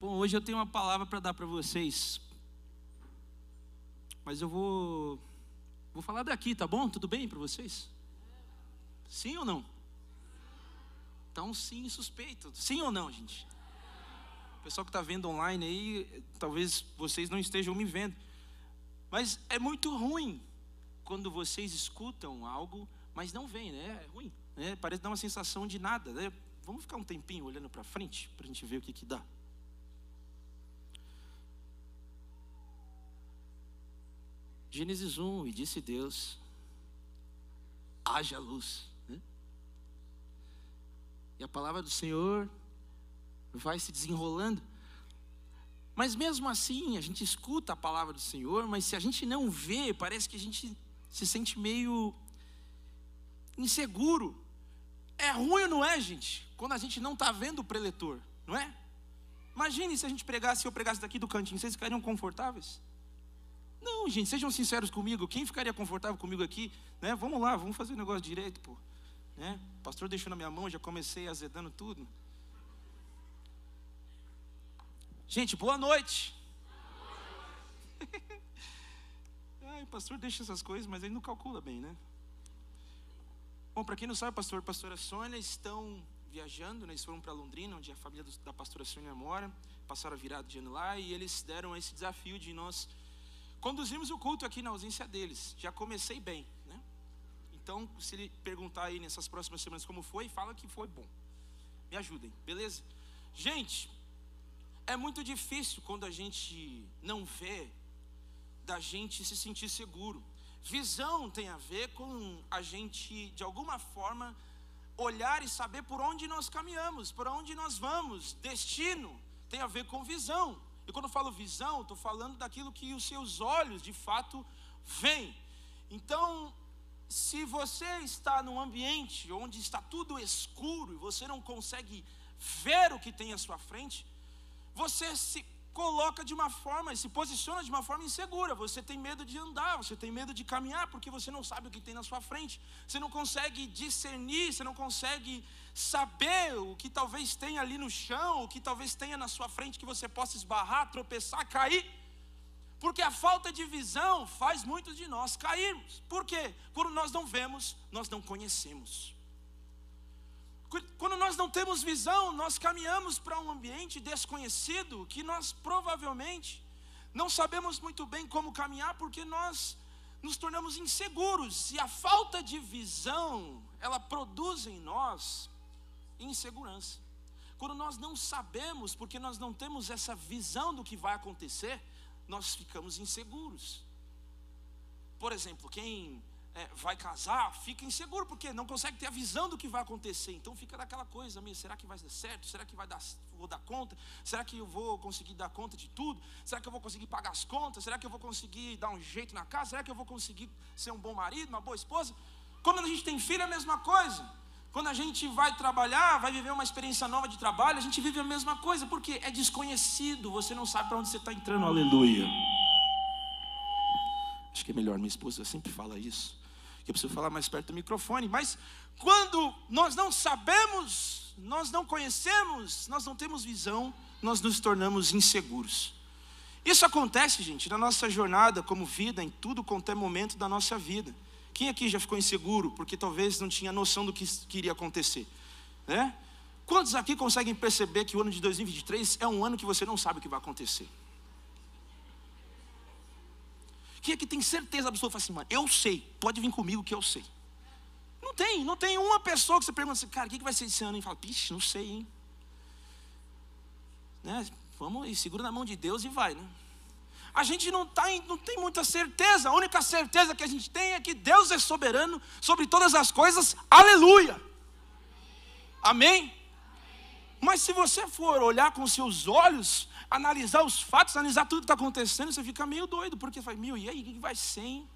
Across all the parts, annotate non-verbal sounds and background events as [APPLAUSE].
Bom, hoje eu tenho uma palavra para dar para vocês. Mas eu vou vou falar daqui, tá bom? Tudo bem para vocês? Sim ou não? Então sim, suspeito. Sim ou não, gente? O pessoal que está vendo online aí, talvez vocês não estejam me vendo. Mas é muito ruim quando vocês escutam algo, mas não vem, né? É ruim. Né? Parece dar uma sensação de nada. Né? Vamos ficar um tempinho olhando para frente para a gente ver o que, que dá. Gênesis 1, e disse Deus: haja luz. Né? E a palavra do Senhor vai se desenrolando. Mas mesmo assim, a gente escuta a palavra do Senhor, mas se a gente não vê, parece que a gente se sente meio inseguro. É ruim ou não é, gente? Quando a gente não está vendo o preletor, não é? Imagine se a gente pregasse, se eu pregasse daqui do cantinho, vocês ficariam confortáveis? Não, gente, sejam sinceros comigo. Quem ficaria confortável comigo aqui? Né? Vamos lá, vamos fazer o negócio direito, pô. Né? O pastor deixou na minha mão, já comecei azedando tudo. Gente, boa noite. [LAUGHS] Ai, o pastor deixa essas coisas, mas ele não calcula bem, né? Bom, para quem não sabe, pastor e pastora Sônia estão viajando, né? eles foram para Londrina, onde a família da pastora Sônia mora, passaram a virada de ano lá, e eles deram esse desafio de nós Conduzimos o culto aqui na ausência deles. Já comecei bem, né? Então, se ele perguntar aí nessas próximas semanas como foi, fala que foi bom. Me ajudem, beleza? Gente, é muito difícil quando a gente não vê da gente se sentir seguro. Visão tem a ver com a gente, de alguma forma, olhar e saber por onde nós caminhamos, por onde nós vamos. Destino tem a ver com visão. E quando eu falo visão, estou falando daquilo que os seus olhos de fato veem. Então, se você está num ambiente onde está tudo escuro e você não consegue ver o que tem à sua frente, você se coloca de uma forma se posiciona de uma forma insegura. Você tem medo de andar, você tem medo de caminhar, porque você não sabe o que tem na sua frente. Você não consegue discernir, você não consegue saber o que talvez tenha ali no chão, o que talvez tenha na sua frente que você possa esbarrar, tropeçar, cair. Porque a falta de visão faz muitos de nós cairmos. Por quê? Quando nós não vemos, nós não conhecemos. Quando nós não temos visão, nós caminhamos para um ambiente desconhecido que nós provavelmente não sabemos muito bem como caminhar porque nós nos tornamos inseguros e a falta de visão, ela produz em nós insegurança. Quando nós não sabemos, porque nós não temos essa visão do que vai acontecer, nós ficamos inseguros. Por exemplo, quem é, vai casar, fica inseguro, porque não consegue ter a visão do que vai acontecer. Então fica daquela coisa, meio, será que vai dar certo? Será que vai dar, vou dar conta? Será que eu vou conseguir dar conta de tudo? Será que eu vou conseguir pagar as contas? Será que eu vou conseguir dar um jeito na casa? Será que eu vou conseguir ser um bom marido, uma boa esposa? Quando a gente tem filho é a mesma coisa. Quando a gente vai trabalhar, vai viver uma experiência nova de trabalho, a gente vive a mesma coisa, porque é desconhecido, você não sabe para onde você está entrando, aleluia. Acho que é melhor, minha esposa sempre fala isso que eu preciso falar mais perto do microfone, mas quando nós não sabemos, nós não conhecemos, nós não temos visão, nós nos tornamos inseguros. Isso acontece, gente, na nossa jornada como vida, em tudo quanto é momento da nossa vida. Quem aqui já ficou inseguro porque talvez não tinha noção do que, iria acontecer? Né? Quantos aqui conseguem perceber que o ano de 2023 é um ano que você não sabe o que vai acontecer? Quem é que tem certeza absoluta? Fala assim, mano, eu sei, pode vir comigo que eu sei. Não tem, não tem uma pessoa que você pergunta assim, cara, o que vai ser esse ano? E fala, pixe, não sei, hein? Né? Vamos e segura na mão de Deus e vai, né? A gente não, tá, não tem muita certeza, a única certeza que a gente tem é que Deus é soberano sobre todas as coisas, aleluia. Amém? Mas se você for olhar com seus olhos, analisar os fatos, analisar tudo que está acontecendo, você fica meio doido, porque faz, meu, e aí, o que vai ser, hein?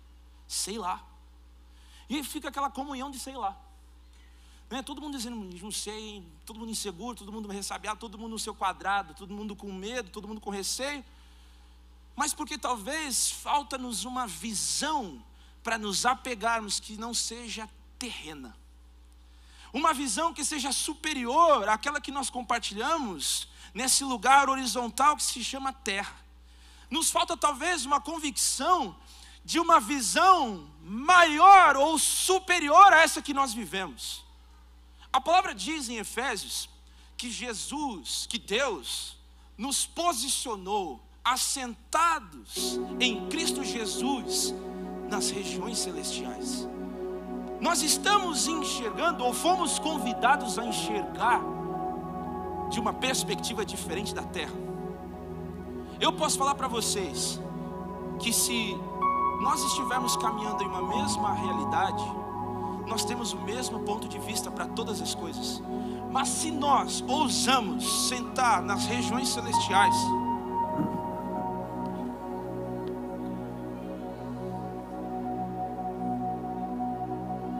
Sei lá. E fica aquela comunhão de sei lá. Né? Todo mundo dizendo, não sei, todo mundo inseguro, todo mundo ressabiado, todo mundo no seu quadrado, todo mundo com medo, todo mundo com receio. Mas porque talvez falta-nos uma visão para nos apegarmos que não seja terrena. Uma visão que seja superior àquela que nós compartilhamos nesse lugar horizontal que se chama terra. Nos falta talvez uma convicção de uma visão maior ou superior a essa que nós vivemos. A palavra diz em Efésios que Jesus, que Deus, nos posicionou assentados em Cristo Jesus nas regiões celestiais. Nós estamos enxergando, ou fomos convidados a enxergar, de uma perspectiva diferente da terra. Eu posso falar para vocês que se nós estivermos caminhando em uma mesma realidade, nós temos o mesmo ponto de vista para todas as coisas. Mas se nós ousamos sentar nas regiões celestiais,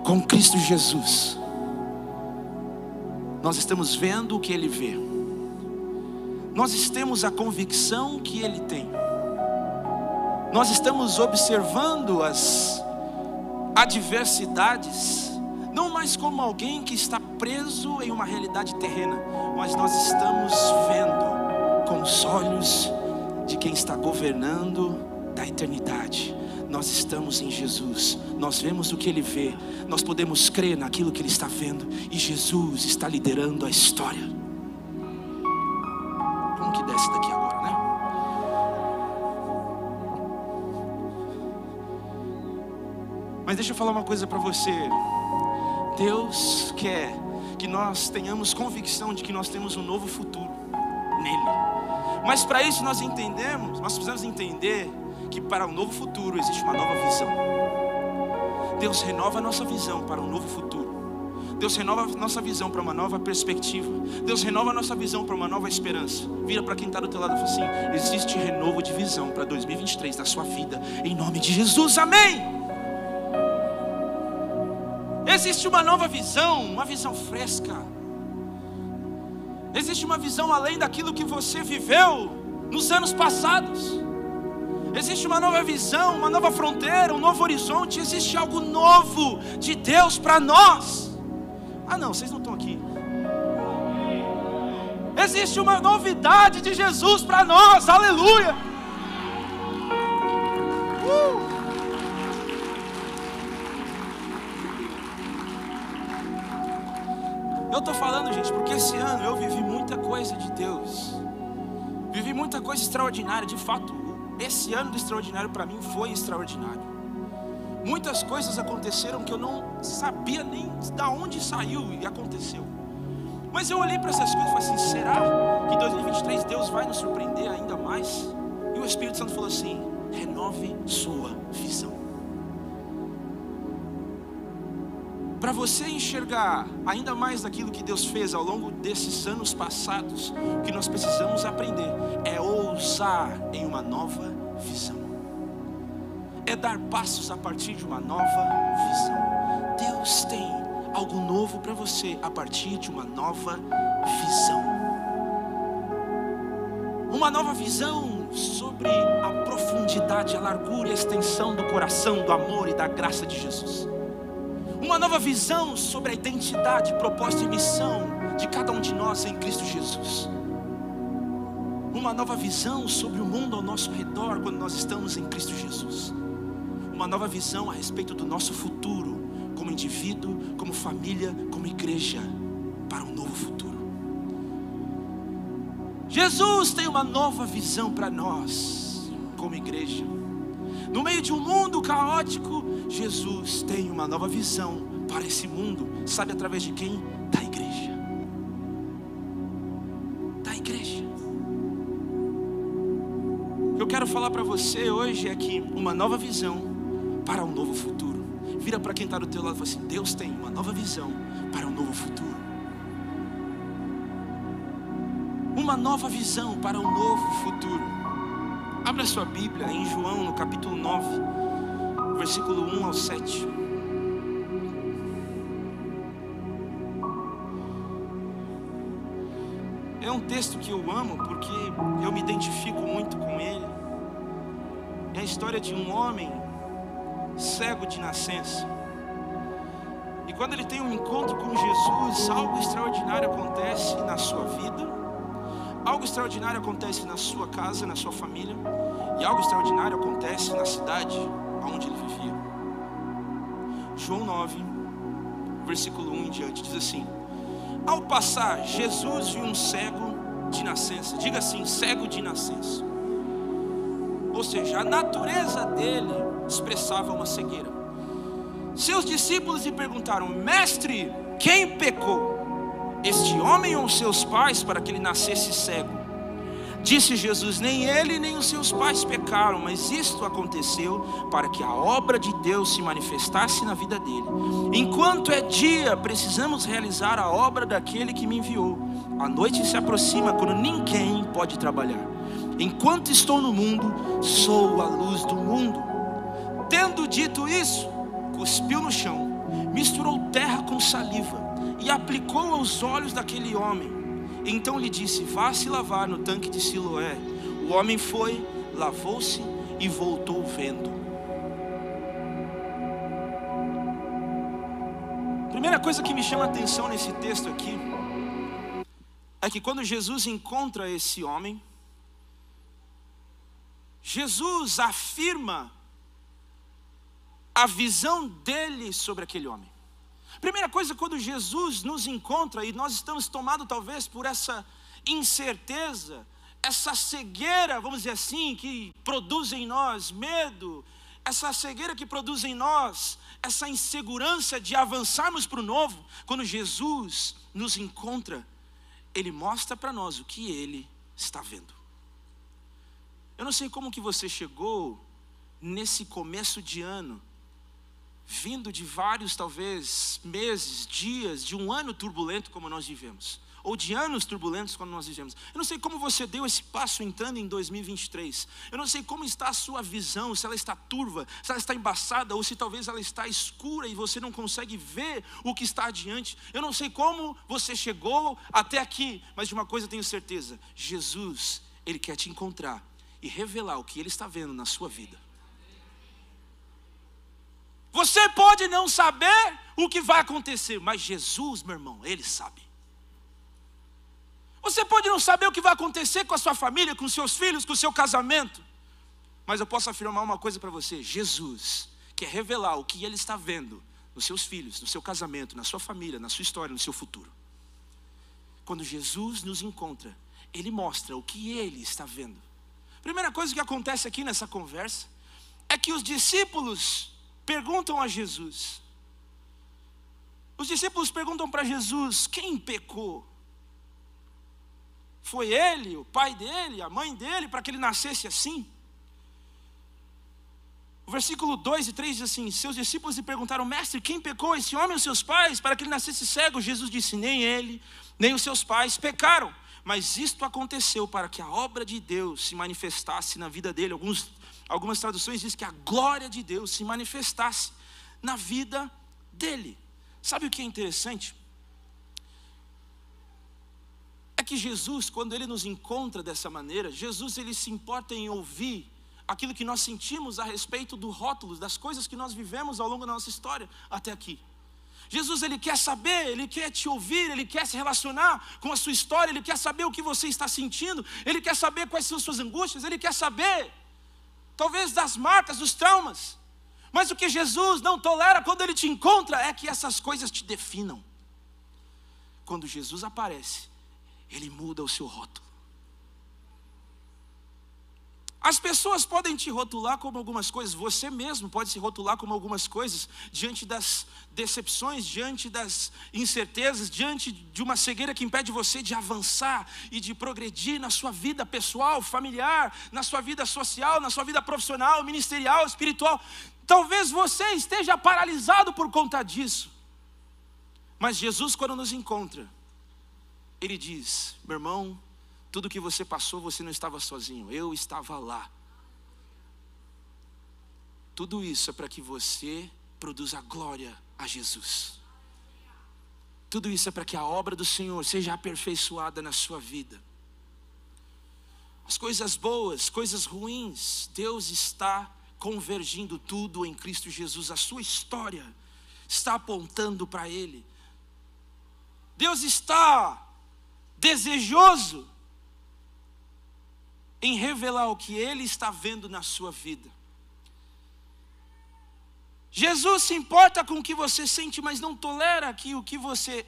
com Cristo Jesus, nós estamos vendo o que Ele vê, nós temos a convicção que Ele tem, nós estamos observando as adversidades, não mais como alguém que está preso em uma realidade terrena, mas nós estamos vendo com os olhos de quem está governando da eternidade nós estamos em Jesus, nós vemos o que Ele vê, nós podemos crer naquilo que Ele está vendo, e Jesus está liderando a história. Como que desce daqui agora, né? Mas deixa eu falar uma coisa para você. Deus quer que nós tenhamos convicção de que nós temos um novo futuro nele. Mas para isso nós entendemos, nós precisamos entender que para um novo futuro existe uma nova visão. Deus renova a nossa visão para um novo futuro. Deus renova a nossa visão para uma nova perspectiva. Deus renova a nossa visão para uma nova esperança. Vira para quem está do teu lado e fala assim: existe renovo de visão para 2023 da sua vida, em nome de Jesus, amém. Existe uma nova visão, uma visão fresca. Existe uma visão além daquilo que você viveu nos anos passados. Existe uma nova visão, uma nova fronteira, um novo horizonte, existe algo novo de Deus para nós. Ah, não, vocês não estão aqui. Existe uma novidade de Jesus para nós, aleluia. Uh! Eu estou falando, gente, porque esse ano eu vivi muita coisa de Deus, vivi muita coisa extraordinária, de fato, esse ano do extraordinário para mim foi extraordinário. Muitas coisas aconteceram que eu não sabia nem da onde saiu e aconteceu. Mas eu olhei para essas coisas e falei assim: será que em 2023 Deus vai nos surpreender ainda mais? E o Espírito Santo falou assim: renove sua visão. Para você enxergar ainda mais daquilo que Deus fez ao longo desses anos passados, o que nós precisamos aprender é ousar em uma nova visão, é dar passos a partir de uma nova visão. Deus tem algo novo para você a partir de uma nova visão. Uma nova visão sobre a profundidade, a largura e a extensão do coração, do amor e da graça de Jesus uma nova visão sobre a identidade, propósito e missão de cada um de nós em Cristo Jesus. Uma nova visão sobre o mundo ao nosso redor quando nós estamos em Cristo Jesus. Uma nova visão a respeito do nosso futuro, como indivíduo, como família, como igreja, para um novo futuro. Jesus tem uma nova visão para nós, como igreja. No meio de um mundo caótico, Jesus tem uma nova visão para esse mundo. Sabe através de quem? Da igreja. Da igreja. O que eu quero falar para você hoje é que uma nova visão para um novo futuro. Vira para quem está do teu lado e fala assim: Deus tem uma nova visão para um novo futuro. Uma nova visão para um novo futuro. Abra sua Bíblia em João, no capítulo 9, versículo 1 ao 7. É um texto que eu amo porque eu me identifico muito com ele. É a história de um homem cego de nascença. E quando ele tem um encontro com Jesus, algo extraordinário acontece na sua vida algo extraordinário acontece na sua casa, na sua família, e algo extraordinário acontece na cidade onde ele vivia. João 9, versículo 1 em diante, diz assim: Ao passar, Jesus viu um cego de nascença, diga assim, cego de nascença. Ou seja, a natureza dele expressava uma cegueira. Seus discípulos lhe perguntaram: Mestre, quem pecou? Este homem ou seus pais para que ele nascesse cego? Disse Jesus: Nem ele nem os seus pais pecaram, mas isto aconteceu para que a obra de Deus se manifestasse na vida dele. Enquanto é dia, precisamos realizar a obra daquele que me enviou. A noite se aproxima quando ninguém pode trabalhar. Enquanto estou no mundo, sou a luz do mundo. Tendo dito isso, cuspiu no chão, misturou terra com saliva e aplicou aos olhos daquele homem. Então lhe disse: Vá se lavar no tanque de Siloé. O homem foi, lavou-se e voltou vendo. Primeira coisa que me chama a atenção nesse texto aqui é que quando Jesus encontra esse homem, Jesus afirma a visão dele sobre aquele homem. Primeira coisa, quando Jesus nos encontra e nós estamos tomados talvez por essa incerteza, essa cegueira, vamos dizer assim, que produz em nós medo, essa cegueira que produz em nós essa insegurança de avançarmos para o novo, quando Jesus nos encontra, Ele mostra para nós o que Ele está vendo. Eu não sei como que você chegou nesse começo de ano, vindo de vários, talvez, meses, dias, de um ano turbulento como nós vivemos, ou de anos turbulentos como nós vivemos. Eu não sei como você deu esse passo entrando em 2023. Eu não sei como está a sua visão, se ela está turva, se ela está embaçada, ou se talvez ela está escura e você não consegue ver o que está adiante. Eu não sei como você chegou até aqui, mas de uma coisa tenho certeza: Jesus, Ele quer te encontrar e revelar o que Ele está vendo na sua vida. Você pode não saber o que vai acontecer, mas Jesus, meu irmão, Ele sabe. Você pode não saber o que vai acontecer com a sua família, com seus filhos, com o seu casamento, mas eu posso afirmar uma coisa para você: Jesus quer revelar o que Ele está vendo nos seus filhos, no seu casamento, na sua família, na sua história, no seu futuro. Quando Jesus nos encontra, Ele mostra o que Ele está vendo. Primeira coisa que acontece aqui nessa conversa é que os discípulos perguntam a Jesus. Os discípulos perguntam para Jesus: quem pecou? Foi ele, o pai dele, a mãe dele, para que ele nascesse assim? O versículo 2 e 3 diz assim: Seus discípulos lhe perguntaram, mestre, quem pecou, esse homem ou seus pais, para que ele nascesse cego? Jesus disse: Nem ele, nem os seus pais pecaram, mas isto aconteceu para que a obra de Deus se manifestasse na vida dele. Alguns algumas traduções dizem que a glória de Deus se manifestasse na vida dele. Sabe o que é interessante? É que Jesus, quando ele nos encontra dessa maneira, Jesus ele se importa em ouvir aquilo que nós sentimos a respeito do rótulo, das coisas que nós vivemos ao longo da nossa história até aqui. Jesus ele quer saber, ele quer te ouvir, ele quer se relacionar com a sua história, ele quer saber o que você está sentindo, ele quer saber quais são suas angústias, ele quer saber talvez das marcas, dos traumas. Mas o que Jesus não tolera quando ele te encontra é que essas coisas te definam. Quando Jesus aparece, ele muda o seu rótulo. As pessoas podem te rotular como algumas coisas, você mesmo pode se rotular como algumas coisas, diante das decepções, diante das incertezas, diante de uma cegueira que impede você de avançar e de progredir na sua vida pessoal, familiar, na sua vida social, na sua vida profissional, ministerial, espiritual. Talvez você esteja paralisado por conta disso, mas Jesus, quando nos encontra, Ele diz: meu irmão, tudo que você passou, você não estava sozinho, eu estava lá. Tudo isso é para que você produza glória a Jesus. Tudo isso é para que a obra do Senhor seja aperfeiçoada na sua vida. As coisas boas, coisas ruins, Deus está convergindo tudo em Cristo Jesus. A sua história está apontando para Ele. Deus está desejoso em revelar o que Ele está vendo na sua vida. Jesus se importa com o que você sente, mas não tolera que o que você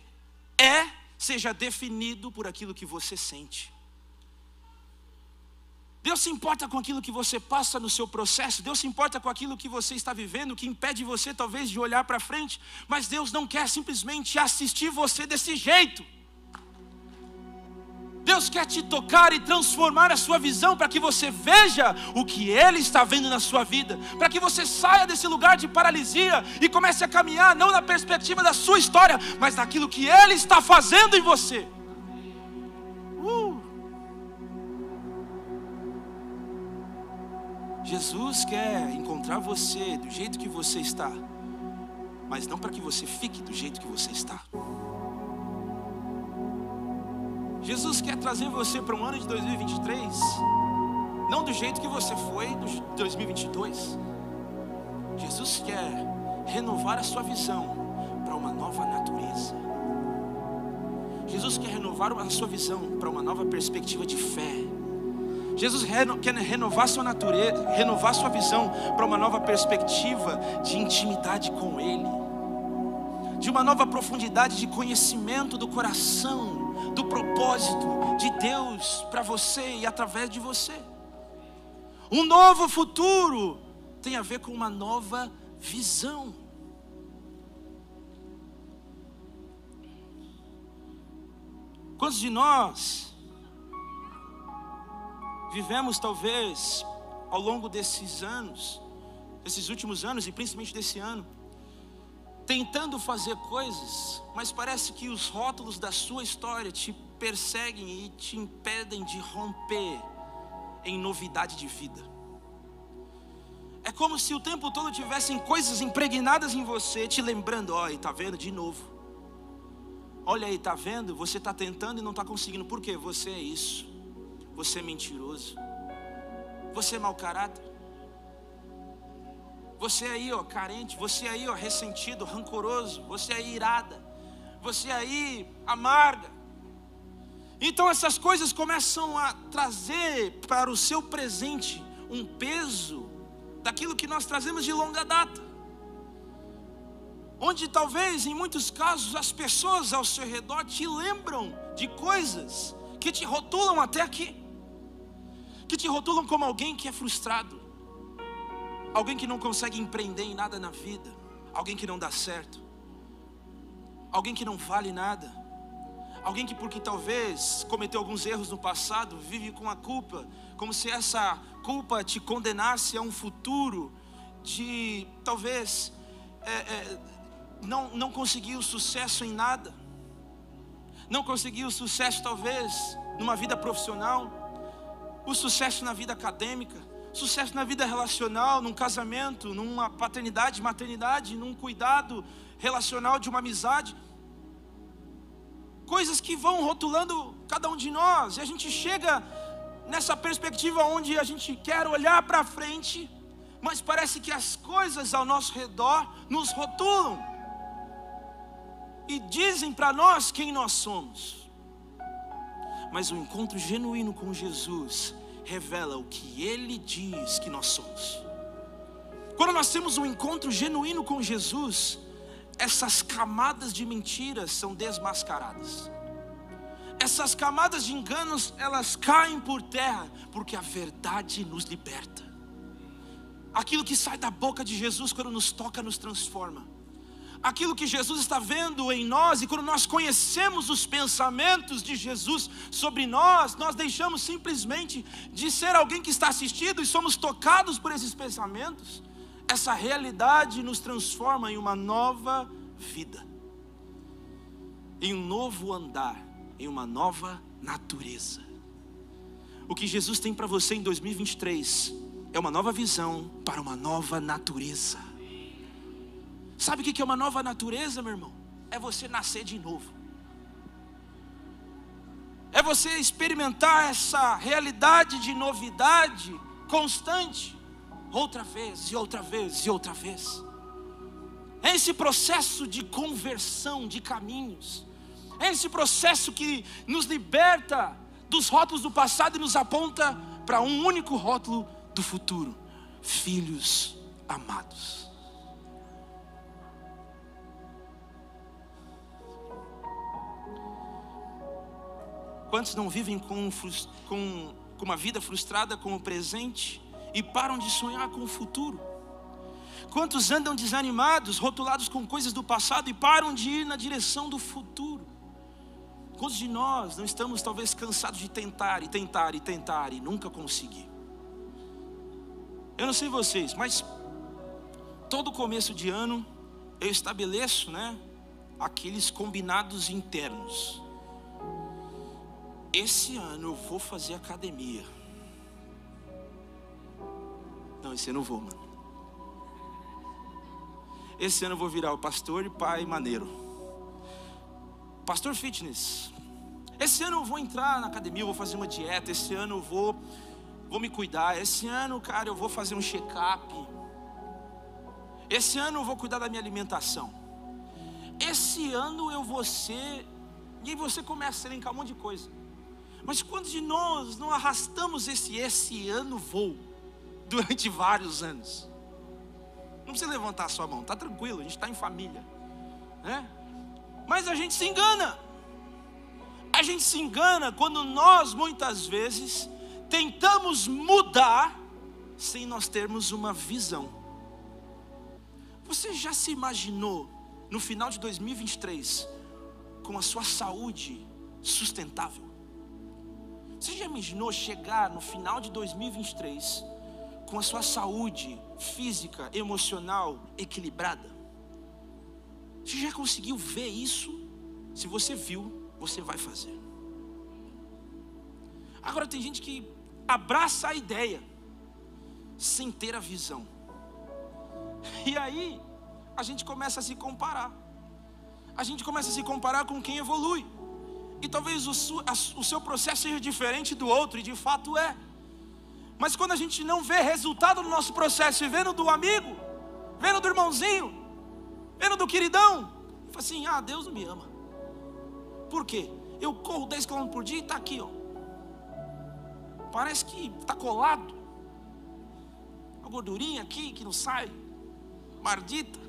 é seja definido por aquilo que você sente. Deus se importa com aquilo que você passa no seu processo, Deus se importa com aquilo que você está vivendo, que impede você talvez de olhar para frente, mas Deus não quer simplesmente assistir você desse jeito. Deus quer te tocar e transformar a sua visão para que você veja o que Ele está vendo na sua vida, para que você saia desse lugar de paralisia e comece a caminhar não na perspectiva da sua história, mas daquilo que Ele está fazendo em você. Jesus quer encontrar você do jeito que você está, mas não para que você fique do jeito que você está. Jesus quer trazer você para um ano de 2023, não do jeito que você foi de 2022. Jesus quer renovar a sua visão para uma nova natureza. Jesus quer renovar a sua visão para uma nova perspectiva de fé. Jesus quer renovar sua natureza, renovar sua visão para uma nova perspectiva de intimidade com Ele, de uma nova profundidade de conhecimento do coração, do propósito de Deus para você e através de você. Um novo futuro tem a ver com uma nova visão. Quantos de nós vivemos talvez ao longo desses anos, desses últimos anos e principalmente desse ano, tentando fazer coisas, mas parece que os rótulos da sua história te perseguem e te impedem de romper em novidade de vida. É como se o tempo todo tivessem coisas impregnadas em você, te lembrando, olha, tá vendo de novo. Olha aí, tá vendo? Você está tentando e não está conseguindo. Por quê? Você é isso. Você é mentiroso. Você é mau caráter. Você aí, ó, carente. Você aí, ó, ressentido, rancoroso. Você aí, irada. Você aí, amarga. Então essas coisas começam a trazer para o seu presente um peso daquilo que nós trazemos de longa data. Onde talvez em muitos casos as pessoas ao seu redor te lembram de coisas que te rotulam até aqui que te rotulam como alguém que é frustrado, alguém que não consegue empreender em nada na vida, alguém que não dá certo, alguém que não vale nada, alguém que, porque talvez cometeu alguns erros no passado, vive com a culpa, como se essa culpa te condenasse a um futuro de talvez é, é, não, não conseguir o sucesso em nada, não conseguir o sucesso talvez numa vida profissional. O sucesso na vida acadêmica, sucesso na vida relacional, num casamento, numa paternidade, maternidade, num cuidado relacional de uma amizade. Coisas que vão rotulando cada um de nós, e a gente chega nessa perspectiva onde a gente quer olhar para frente, mas parece que as coisas ao nosso redor nos rotulam e dizem para nós quem nós somos mas o encontro genuíno com Jesus revela o que Ele diz que nós somos. Quando nós temos um encontro genuíno com Jesus, essas camadas de mentiras são desmascaradas. Essas camadas de enganos, elas caem por terra, porque a verdade nos liberta. Aquilo que sai da boca de Jesus quando nos toca nos transforma aquilo que Jesus está vendo em nós, e quando nós conhecemos os pensamentos de Jesus sobre nós, nós deixamos simplesmente de ser alguém que está assistido e somos tocados por esses pensamentos. Essa realidade nos transforma em uma nova vida, em um novo andar, em uma nova natureza. O que Jesus tem para você em 2023 é uma nova visão para uma nova natureza. Sabe o que é uma nova natureza, meu irmão? É você nascer de novo. É você experimentar essa realidade de novidade constante, outra vez e outra vez e outra vez. É esse processo de conversão de caminhos. É esse processo que nos liberta dos rótulos do passado e nos aponta para um único rótulo do futuro: filhos amados. Quantos não vivem com, com, com uma vida frustrada com o presente e param de sonhar com o futuro? Quantos andam desanimados, rotulados com coisas do passado e param de ir na direção do futuro? Quantos de nós não estamos talvez cansados de tentar e tentar e tentar e nunca conseguir? Eu não sei vocês, mas todo começo de ano eu estabeleço, né, aqueles combinados internos esse ano eu vou fazer academia. Não, esse ano eu vou, mano. Esse ano eu vou virar o pastor e pai maneiro. Pastor fitness. Esse ano eu vou entrar na academia, eu vou fazer uma dieta. Esse ano eu vou, vou me cuidar. Esse ano, cara, eu vou fazer um check-up. Esse ano eu vou cuidar da minha alimentação. Esse ano eu vou ser. E aí você começa a elencar um monte de coisa. Mas quantos de nós não arrastamos esse esse ano voo [LAUGHS] durante vários anos? Não precisa levantar a sua mão, tá tranquilo, a gente está em família, né? Mas a gente se engana. A gente se engana quando nós muitas vezes tentamos mudar sem nós termos uma visão. Você já se imaginou no final de 2023 com a sua saúde sustentável? Você já imaginou chegar no final de 2023 com a sua saúde física, emocional equilibrada? Você já conseguiu ver isso? Se você viu, você vai fazer. Agora tem gente que abraça a ideia sem ter a visão. E aí a gente começa a se comparar. A gente começa a se comparar com quem evolui. E talvez o, o seu processo seja diferente do outro, e de fato é. Mas quando a gente não vê resultado no nosso processo, e vendo do amigo, vendo do irmãozinho, vendo do queridão, fala assim: ah, Deus não me ama. Por quê? Eu corro 10 km por dia e está aqui, ó. Parece que está colado. Uma gordurinha aqui que não sai. Mardita.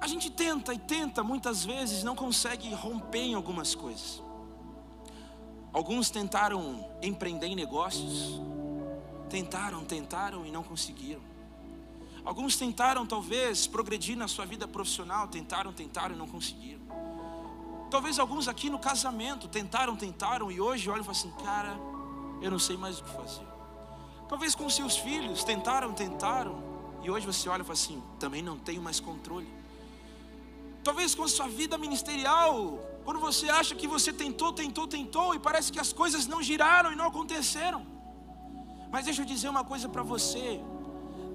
A gente tenta e tenta, muitas vezes não consegue romper em algumas coisas. Alguns tentaram empreender em negócios, tentaram, tentaram e não conseguiram. Alguns tentaram talvez progredir na sua vida profissional, tentaram, tentaram e não conseguiram. Talvez alguns aqui no casamento tentaram, tentaram e hoje olham e falam assim: cara, eu não sei mais o que fazer. Talvez com seus filhos tentaram, tentaram e hoje você olha e fala assim: também não tenho mais controle. Talvez com a sua vida ministerial, quando você acha que você tentou, tentou, tentou e parece que as coisas não giraram e não aconteceram. Mas deixa eu dizer uma coisa para você: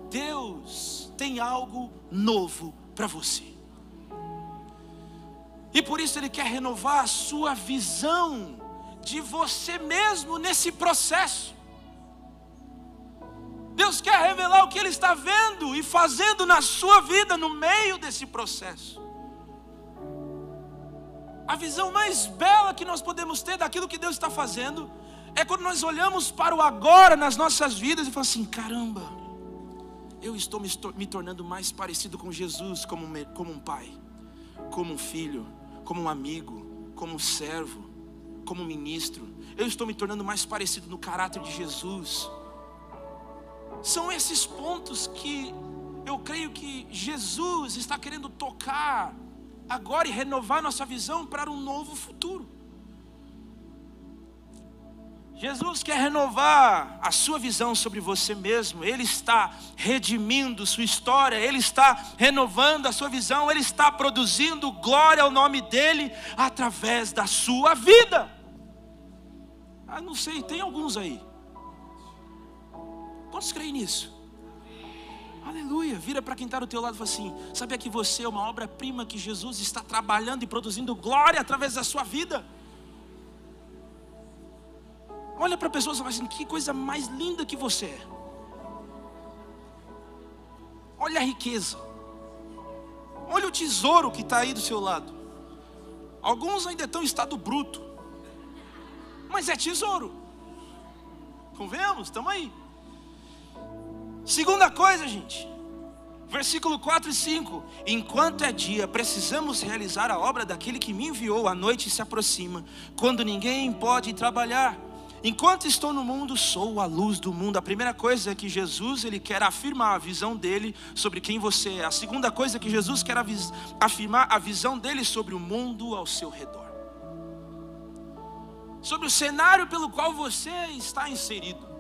Deus tem algo novo para você. E por isso Ele quer renovar a sua visão de você mesmo nesse processo. Deus quer revelar o que Ele está vendo e fazendo na sua vida no meio desse processo. A visão mais bela que nós podemos ter daquilo que Deus está fazendo é quando nós olhamos para o agora nas nossas vidas e falamos assim: caramba, eu estou me tornando mais parecido com Jesus como, um pai, como um filho, como um amigo, como um servo, como um ministro. Eu estou me tornando mais parecido no caráter de Jesus. São esses pontos que eu creio que Jesus está querendo tocar agora e renovar nossa visão para um novo futuro. Jesus quer renovar a sua visão sobre você mesmo, Ele está redimindo sua história, Ele está renovando a sua visão, Ele está produzindo glória ao nome dEle através da sua vida. Ah, não sei, tem alguns aí. Quantos creem nisso? Aleluia. Vira para quem está do teu lado e fala assim: sabia que você é uma obra-prima que Jesus está trabalhando e produzindo glória através da sua vida? Olha para a pessoa e fala assim: que coisa mais linda que você é. Olha a riqueza. Olha o tesouro que está aí do seu lado. Alguns ainda estão em estado bruto. mas é tesouro. Convenhamos, estamos aí. Segunda coisa, gente. Versículo 4 e 5: Enquanto é dia, precisamos realizar a obra daquele que me enviou, a noite se aproxima, quando ninguém pode trabalhar. Enquanto estou no mundo, sou a luz do mundo. A primeira coisa é que Jesus ele quer afirmar a visão dele sobre quem você é. A segunda coisa é que Jesus quer afirmar a visão dele sobre o mundo ao seu redor. Sobre o cenário pelo qual você está inserido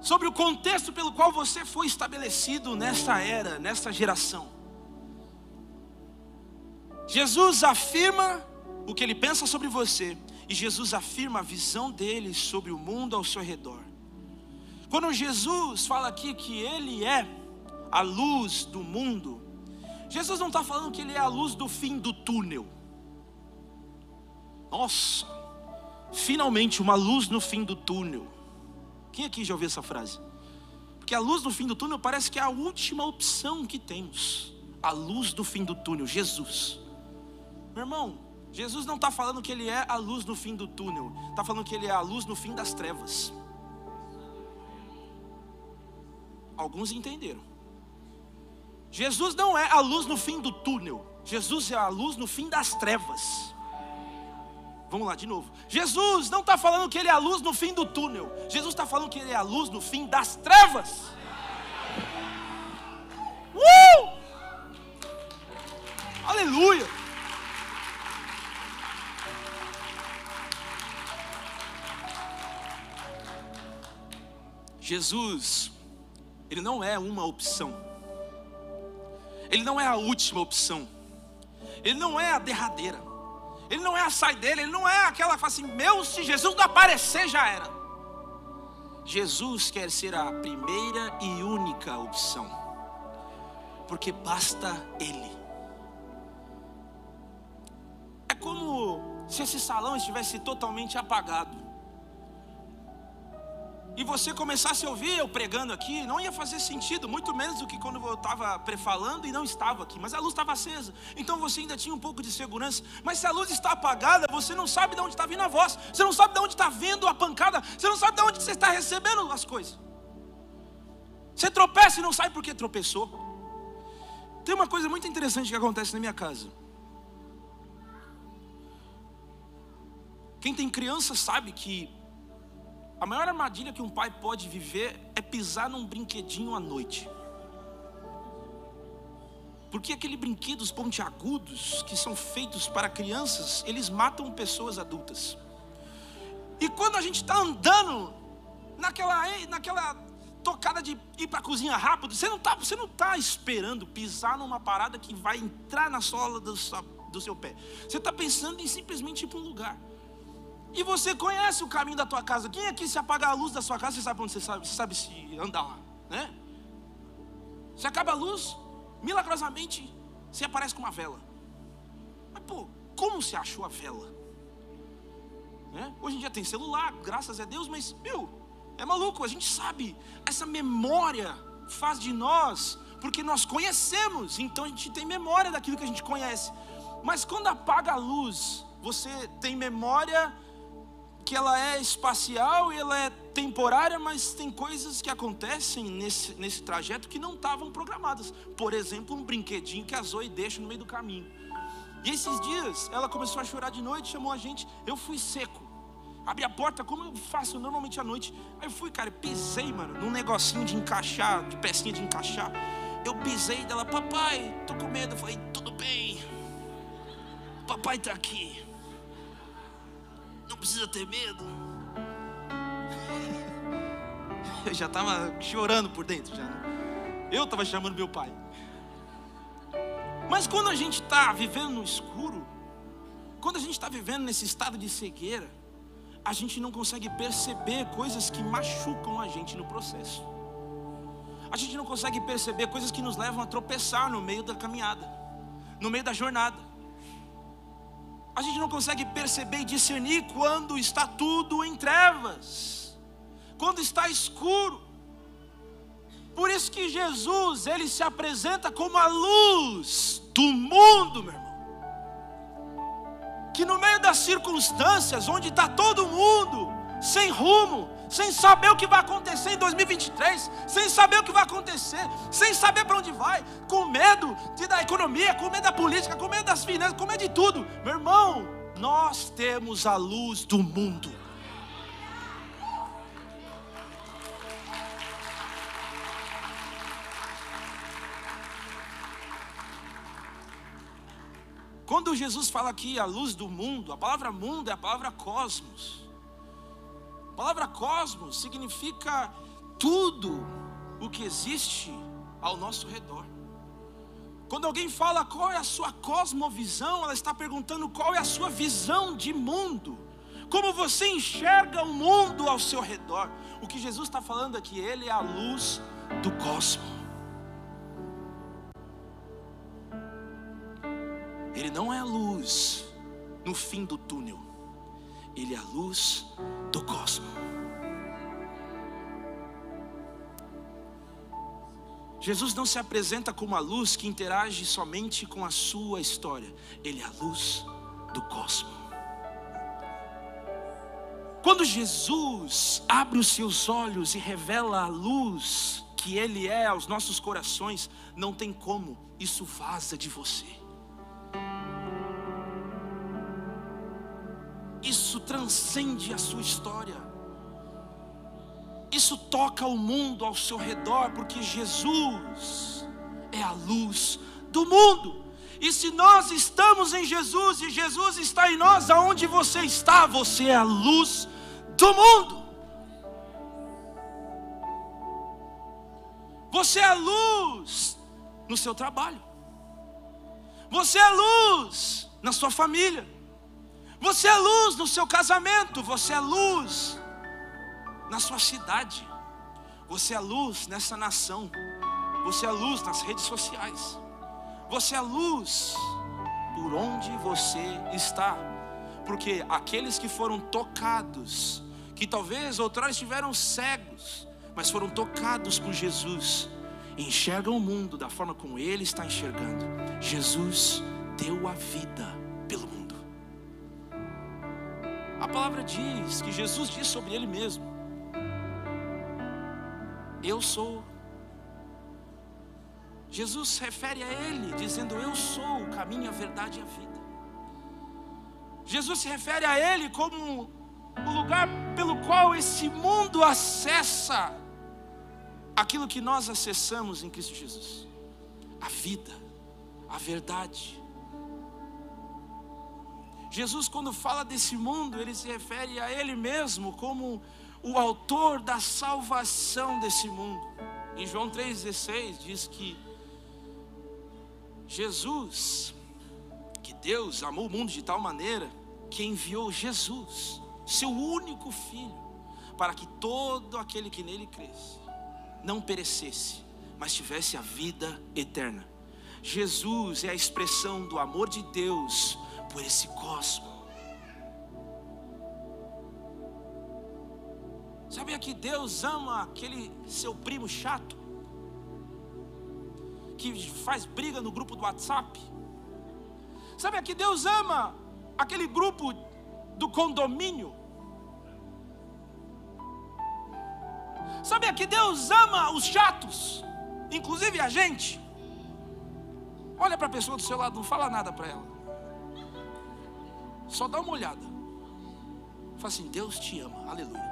sobre o contexto pelo qual você foi estabelecido nesta era, nesta geração. Jesus afirma o que ele pensa sobre você, e Jesus afirma a visão dele sobre o mundo ao seu redor. Quando Jesus fala aqui que ele é a luz do mundo, Jesus não está falando que ele é a luz do fim do túnel. Nossa, finalmente uma luz no fim do túnel. Quem aqui já ouviu essa frase? Porque a luz do fim do túnel parece que é a última opção que temos. A luz do fim do túnel, Jesus. Meu irmão, Jesus não está falando que Ele é a luz no fim do túnel, está falando que Ele é a luz no fim das trevas. Alguns entenderam. Jesus não é a luz no fim do túnel, Jesus é a luz no fim das trevas. Vamos lá de novo. Jesus não está falando que Ele é a luz no fim do túnel. Jesus está falando que Ele é a luz no fim das trevas. Uh! Aleluia. Jesus, Ele não é uma opção. Ele não é a última opção. Ele não é a derradeira. Ele não é a saideira, ele não é aquela que fala assim: meu, se Jesus não aparecer, já era. Jesus quer ser a primeira e única opção, porque basta Ele. É como se esse salão estivesse totalmente apagado e você começasse a ouvir eu pregando aqui, não ia fazer sentido, muito menos do que quando eu estava prefalando e não estava aqui, mas a luz estava acesa, então você ainda tinha um pouco de segurança. Mas se a luz está apagada, você não sabe de onde está vindo a voz, você não sabe de onde está vindo a pancada, você não sabe de onde você está recebendo as coisas. Você tropeça e não sabe por que tropeçou. Tem uma coisa muito interessante que acontece na minha casa. Quem tem criança sabe que a maior armadilha que um pai pode viver é pisar num brinquedinho à noite. Porque aquele brinquedos pontiagudos que são feitos para crianças, eles matam pessoas adultas. E quando a gente está andando naquela, naquela tocada de ir para a cozinha rápido, você não está tá esperando pisar numa parada que vai entrar na sola do, do seu pé. Você está pensando em simplesmente ir para um lugar. E você conhece o caminho da tua casa. Quem aqui se apagar a luz da sua casa, você sabe onde você sabe, você sabe se andar lá, né? Se acaba a luz, milagrosamente você aparece com uma vela. Mas pô, como você achou a vela? Né? Hoje em dia tem celular, graças a Deus, mas viu, é maluco, a gente sabe. Essa memória faz de nós, porque nós conhecemos, então a gente tem memória daquilo que a gente conhece. Mas quando apaga a luz, você tem memória que ela é espacial ela é temporária, mas tem coisas que acontecem nesse, nesse trajeto que não estavam programadas. Por exemplo, um brinquedinho que a Zoe deixa no meio do caminho. E esses dias ela começou a chorar de noite, chamou a gente, eu fui seco. Abri a porta como eu faço normalmente à noite. Aí eu fui, cara, pisei, mano, num negocinho de encaixar, de pecinha de encaixar. Eu pisei dela, papai, tô com medo. Eu falei, tudo bem. Papai tá aqui não precisa ter medo. [LAUGHS] Eu já estava chorando por dentro, já. Né? Eu estava chamando meu pai. Mas quando a gente está vivendo no escuro, quando a gente está vivendo nesse estado de cegueira, a gente não consegue perceber coisas que machucam a gente no processo. A gente não consegue perceber coisas que nos levam a tropeçar no meio da caminhada, no meio da jornada a gente não consegue perceber e discernir quando está tudo em trevas, quando está escuro. Por isso que Jesus, ele se apresenta como a luz do mundo, meu irmão. que no meio das circunstâncias, onde está todo mundo sem rumo, sem saber o que vai acontecer em 2023, sem saber o que vai acontecer, sem saber para onde vai, com medo de, da economia, com medo da política, com medo das finanças, com medo de tudo, meu irmão, nós temos a luz do mundo. Quando Jesus fala aqui a luz do mundo, a palavra mundo é a palavra cosmos. Palavra cosmos significa tudo o que existe ao nosso redor. Quando alguém fala qual é a sua cosmovisão, ela está perguntando qual é a sua visão de mundo. Como você enxerga o mundo ao seu redor. O que Jesus está falando aqui, Ele é a luz do cosmos. Ele não é a luz no fim do túnel, Ele é a luz do cosmos. Jesus não se apresenta como a luz que interage somente com a sua história, Ele é a luz do cosmos. Quando Jesus abre os seus olhos e revela a luz que Ele é aos nossos corações, não tem como, isso vaza de você. Transcende a sua história. Isso toca o mundo ao seu redor, porque Jesus é a luz do mundo. E se nós estamos em Jesus e Jesus está em nós, aonde você está, você é a luz do mundo. Você é luz no seu trabalho. Você é luz na sua família. Você é luz no seu casamento, você é luz na sua cidade, você é luz nessa nação, você é luz nas redes sociais, você é luz por onde você está, porque aqueles que foram tocados, que talvez outrora estiveram cegos, mas foram tocados por Jesus, enxergam o mundo da forma como Ele está enxergando. Jesus deu a vida a palavra diz que Jesus diz sobre ele mesmo: Eu sou. Jesus se refere a ele, dizendo: Eu sou o caminho, a verdade e a vida. Jesus se refere a ele como o lugar pelo qual esse mundo acessa aquilo que nós acessamos em Cristo Jesus: a vida, a verdade Jesus, quando fala desse mundo, ele se refere a Ele mesmo como o autor da salvação desse mundo. Em João 3,16 diz que Jesus, que Deus amou o mundo de tal maneira que enviou Jesus, seu único filho, para que todo aquele que nele cresce não perecesse, mas tivesse a vida eterna. Jesus é a expressão do amor de Deus por esse cosmo. Sabia que Deus ama aquele seu primo chato? Que faz briga no grupo do WhatsApp? Sabia que Deus ama aquele grupo do condomínio? Sabia que Deus ama os chatos, inclusive a gente? Olha para a pessoa do seu lado, não fala nada para ela. Só dá uma olhada. Fala assim: Deus te ama, aleluia.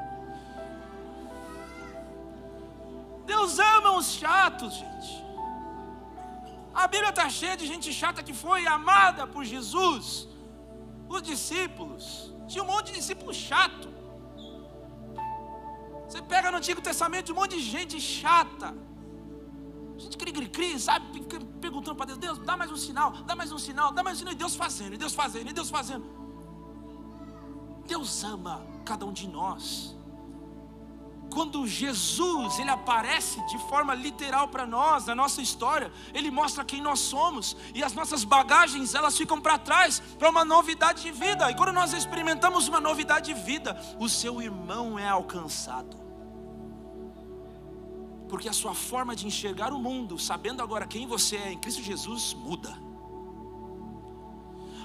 Deus ama os chatos, gente. A Bíblia está cheia de gente chata que foi amada por Jesus. Os discípulos, tinha um monte de discípulos chato. Você pega no Antigo Testamento um monte de gente chata. Gente cri, cri, cri, sabe? Perguntando para Deus, Deus, dá mais um sinal, dá mais um sinal, dá mais um sinal. E Deus fazendo, e Deus fazendo, e Deus fazendo. Deus ama cada um de nós. Quando Jesus ele aparece de forma literal para nós na nossa história, ele mostra quem nós somos e as nossas bagagens elas ficam para trás para uma novidade de vida. E quando nós experimentamos uma novidade de vida, o seu irmão é alcançado. Porque a sua forma de enxergar o mundo, sabendo agora quem você é em Cristo Jesus, muda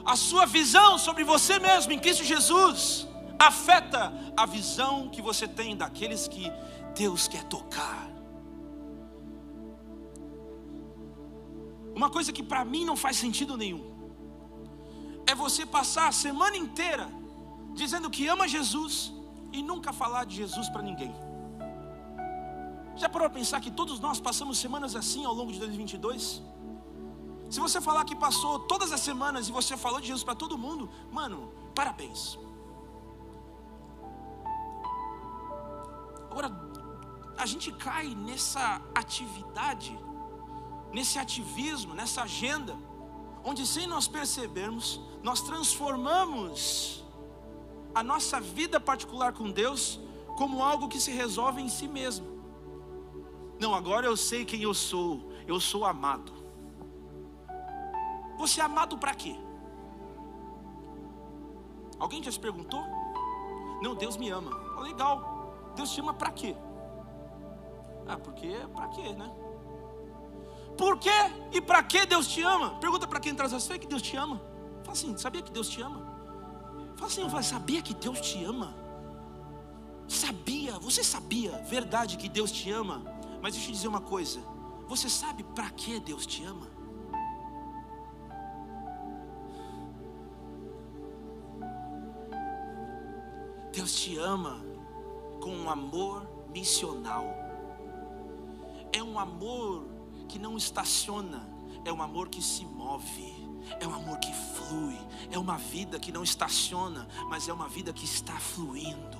A sua visão sobre você mesmo em Cristo Jesus afeta a visão que você tem daqueles que Deus quer tocar. Uma coisa que para mim não faz sentido nenhum é você passar a semana inteira dizendo que ama Jesus e nunca falar de Jesus para ninguém. Já parou para pensar que todos nós passamos semanas assim ao longo de 2022? Se você falar que passou todas as semanas e você falou de Jesus para todo mundo, mano, parabéns. Agora, a gente cai nessa atividade, nesse ativismo, nessa agenda, onde sem nós percebermos, nós transformamos a nossa vida particular com Deus como algo que se resolve em si mesmo. Não, agora eu sei quem eu sou, eu sou amado. Você é amado para quê? Alguém já se perguntou? Não, Deus me ama. Oh, legal. Deus te ama para quê? Ah, porque para quê, né? Por quê e para que Deus te ama? Pergunta para quem traz a fé que Deus te ama. Fala assim, sabia que Deus te ama? Fala assim, fala, sabia que Deus te ama? Sabia, você sabia, verdade que Deus te ama? Mas deixa eu te dizer uma coisa: você sabe para que Deus te ama? Deus te ama com um amor missional. É um amor que não estaciona, é um amor que se move, é um amor que flui, é uma vida que não estaciona, mas é uma vida que está fluindo.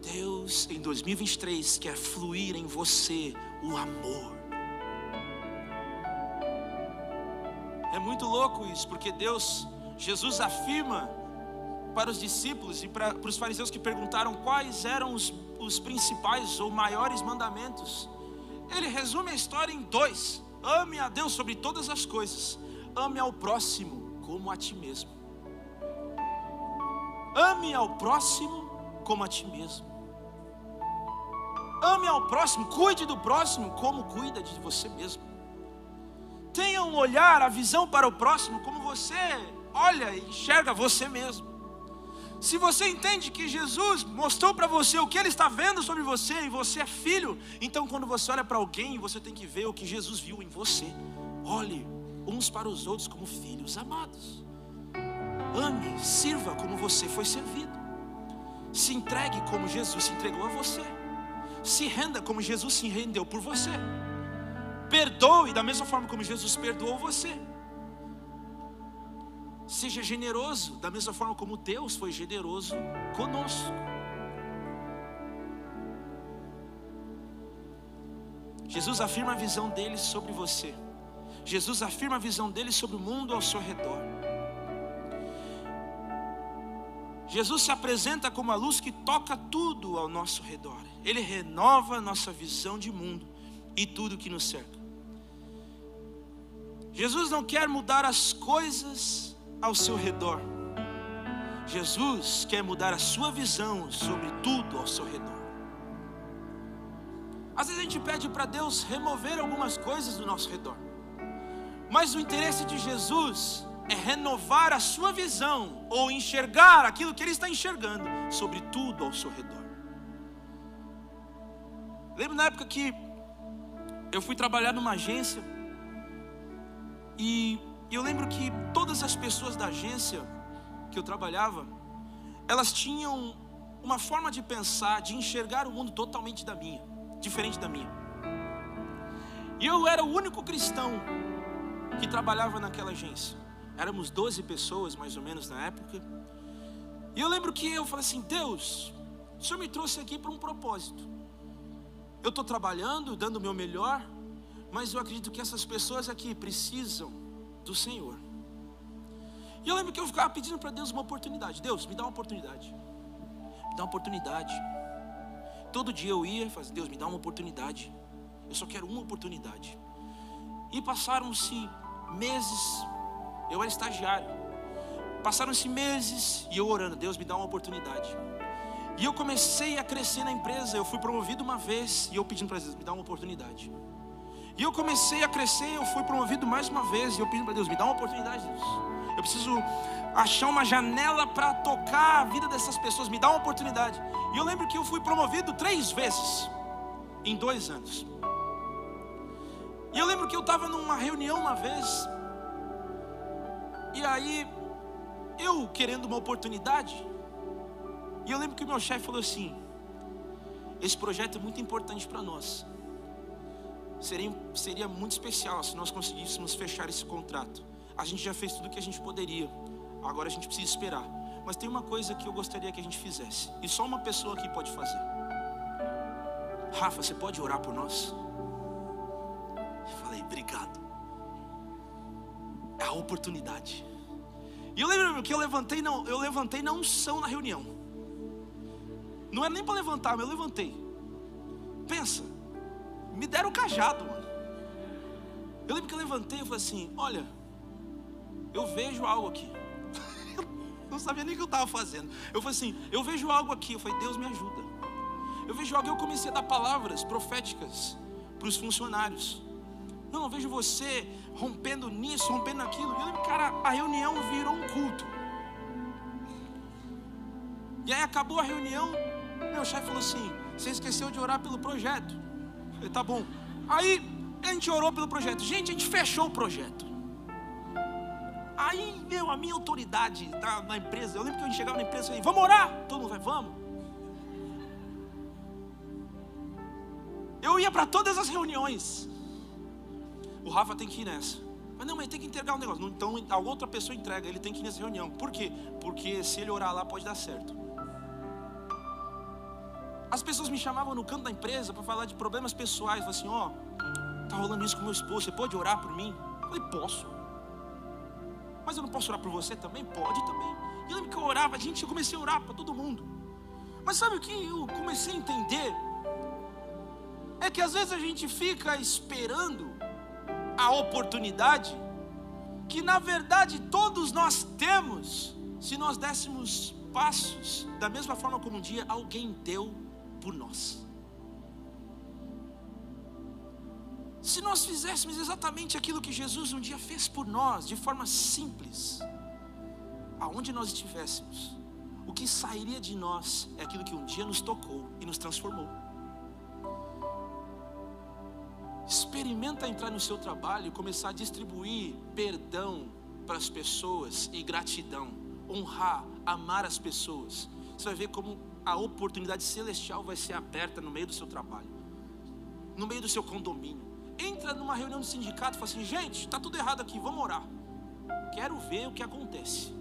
Deus em 2023 quer fluir em você o amor. É muito louco isso, porque Deus, Jesus afirma para os discípulos e para, para os fariseus que perguntaram quais eram os, os principais ou maiores mandamentos. Ele resume a história em dois: ame a Deus sobre todas as coisas, ame ao próximo como a ti mesmo. Ame ao próximo como a ti mesmo. Ame ao próximo, cuide do próximo como cuida de você mesmo. Tenha um olhar, a visão para o próximo como você olha e enxerga você mesmo. Se você entende que Jesus mostrou para você o que ele está vendo sobre você e você é filho, então quando você olha para alguém, você tem que ver o que Jesus viu em você. Olhe uns para os outros como filhos amados. Ame, sirva como você foi servido. Se entregue como Jesus se entregou a você. Se renda como Jesus se rendeu por você. Perdoe da mesma forma como Jesus perdoou você. Seja generoso, da mesma forma como Deus foi generoso conosco. Jesus afirma a visão dele sobre você. Jesus afirma a visão dele sobre o mundo ao seu redor. Jesus se apresenta como a luz que toca tudo ao nosso redor. Ele renova a nossa visão de mundo e tudo que nos cerca. Jesus não quer mudar as coisas ao seu redor. Jesus quer mudar a sua visão sobre tudo ao seu redor. Às vezes a gente pede para Deus remover algumas coisas do nosso redor, mas o interesse de Jesus é renovar a sua visão ou enxergar aquilo que Ele está enxergando sobre tudo ao seu redor. Lembro na época que eu fui trabalhar numa agência e e eu lembro que todas as pessoas da agência que eu trabalhava, elas tinham uma forma de pensar, de enxergar o mundo totalmente da minha, diferente da minha. E eu era o único cristão que trabalhava naquela agência. Éramos 12 pessoas mais ou menos na época. E eu lembro que eu falei assim: Deus, o Senhor me trouxe aqui para um propósito. Eu estou trabalhando, dando o meu melhor, mas eu acredito que essas pessoas aqui precisam do Senhor. E eu lembro que eu ficava pedindo para Deus uma oportunidade. Deus, me dá uma oportunidade. Me dá uma oportunidade. Todo dia eu ia e fazia, Deus, me dá uma oportunidade. Eu só quero uma oportunidade. E passaram-se meses, eu era estagiário. Passaram-se meses e eu orando, Deus, me dá uma oportunidade. E eu comecei a crescer na empresa. Eu fui promovido uma vez e eu pedindo para Deus, me dá uma oportunidade. E eu comecei a crescer, eu fui promovido mais uma vez. E eu pedi para Deus, me dá uma oportunidade, Deus. Eu preciso achar uma janela para tocar a vida dessas pessoas, me dá uma oportunidade. E eu lembro que eu fui promovido três vezes em dois anos. E eu lembro que eu estava numa reunião uma vez, e aí eu querendo uma oportunidade, e eu lembro que o meu chefe falou assim: esse projeto é muito importante para nós. Seria, seria muito especial se nós conseguíssemos fechar esse contrato. A gente já fez tudo o que a gente poderia. Agora a gente precisa esperar. Mas tem uma coisa que eu gostaria que a gente fizesse. E só uma pessoa aqui pode fazer. Rafa, você pode orar por nós? Eu falei, obrigado. É a oportunidade. E eu lembro que eu levantei, não, eu levantei na unção na reunião. Não era nem para levantar, mas eu levantei. Pensa, me deram o cajado, mano. Eu lembro que eu levantei e falei assim: olha, eu vejo algo aqui. [LAUGHS] não sabia nem o que eu estava fazendo. Eu falei assim: eu vejo algo aqui. Eu falei, Deus me ajuda. Eu vejo algo, eu comecei a dar palavras proféticas para os funcionários. Não, eu vejo você rompendo nisso, rompendo naquilo. Eu lembro, cara, a reunião virou um culto. E aí acabou a reunião, meu chefe falou assim: você esqueceu de orar pelo projeto. Falei, tá bom. Aí a gente orou pelo projeto. Gente, a gente fechou o projeto. Aí, meu, a minha autoridade tá na empresa. Eu lembro que eu chegava na empresa e falei, vamos orar? Todo mundo vai, vamos. Eu ia para todas as reuniões. O Rafa tem que ir nessa. Mas não, mas tem que entregar um negócio. Então a outra pessoa entrega, ele tem que ir nessa reunião. Por quê? Porque se ele orar lá pode dar certo. As pessoas me chamavam no canto da empresa para falar de problemas pessoais. Falavam assim: ó, oh, tá rolando isso com meu esposo, você pode orar por mim? Eu falei: posso. Mas eu não posso orar por você também? Pode também. E eu lembro que eu orava, gente, eu comecei a orar para todo mundo. Mas sabe o que eu comecei a entender? É que às vezes a gente fica esperando a oportunidade que na verdade todos nós temos, se nós dessemos passos da mesma forma como um dia alguém deu por nós. Se nós fizéssemos exatamente aquilo que Jesus um dia fez por nós, de forma simples, aonde nós estivéssemos, o que sairia de nós é aquilo que um dia nos tocou e nos transformou. Experimenta entrar no seu trabalho e começar a distribuir perdão para as pessoas e gratidão, honrar, amar as pessoas. Você vai ver como a oportunidade celestial vai ser aberta no meio do seu trabalho, no meio do seu condomínio. Entra numa reunião de sindicato e fala assim: gente, está tudo errado aqui, vamos orar. Quero ver o que acontece.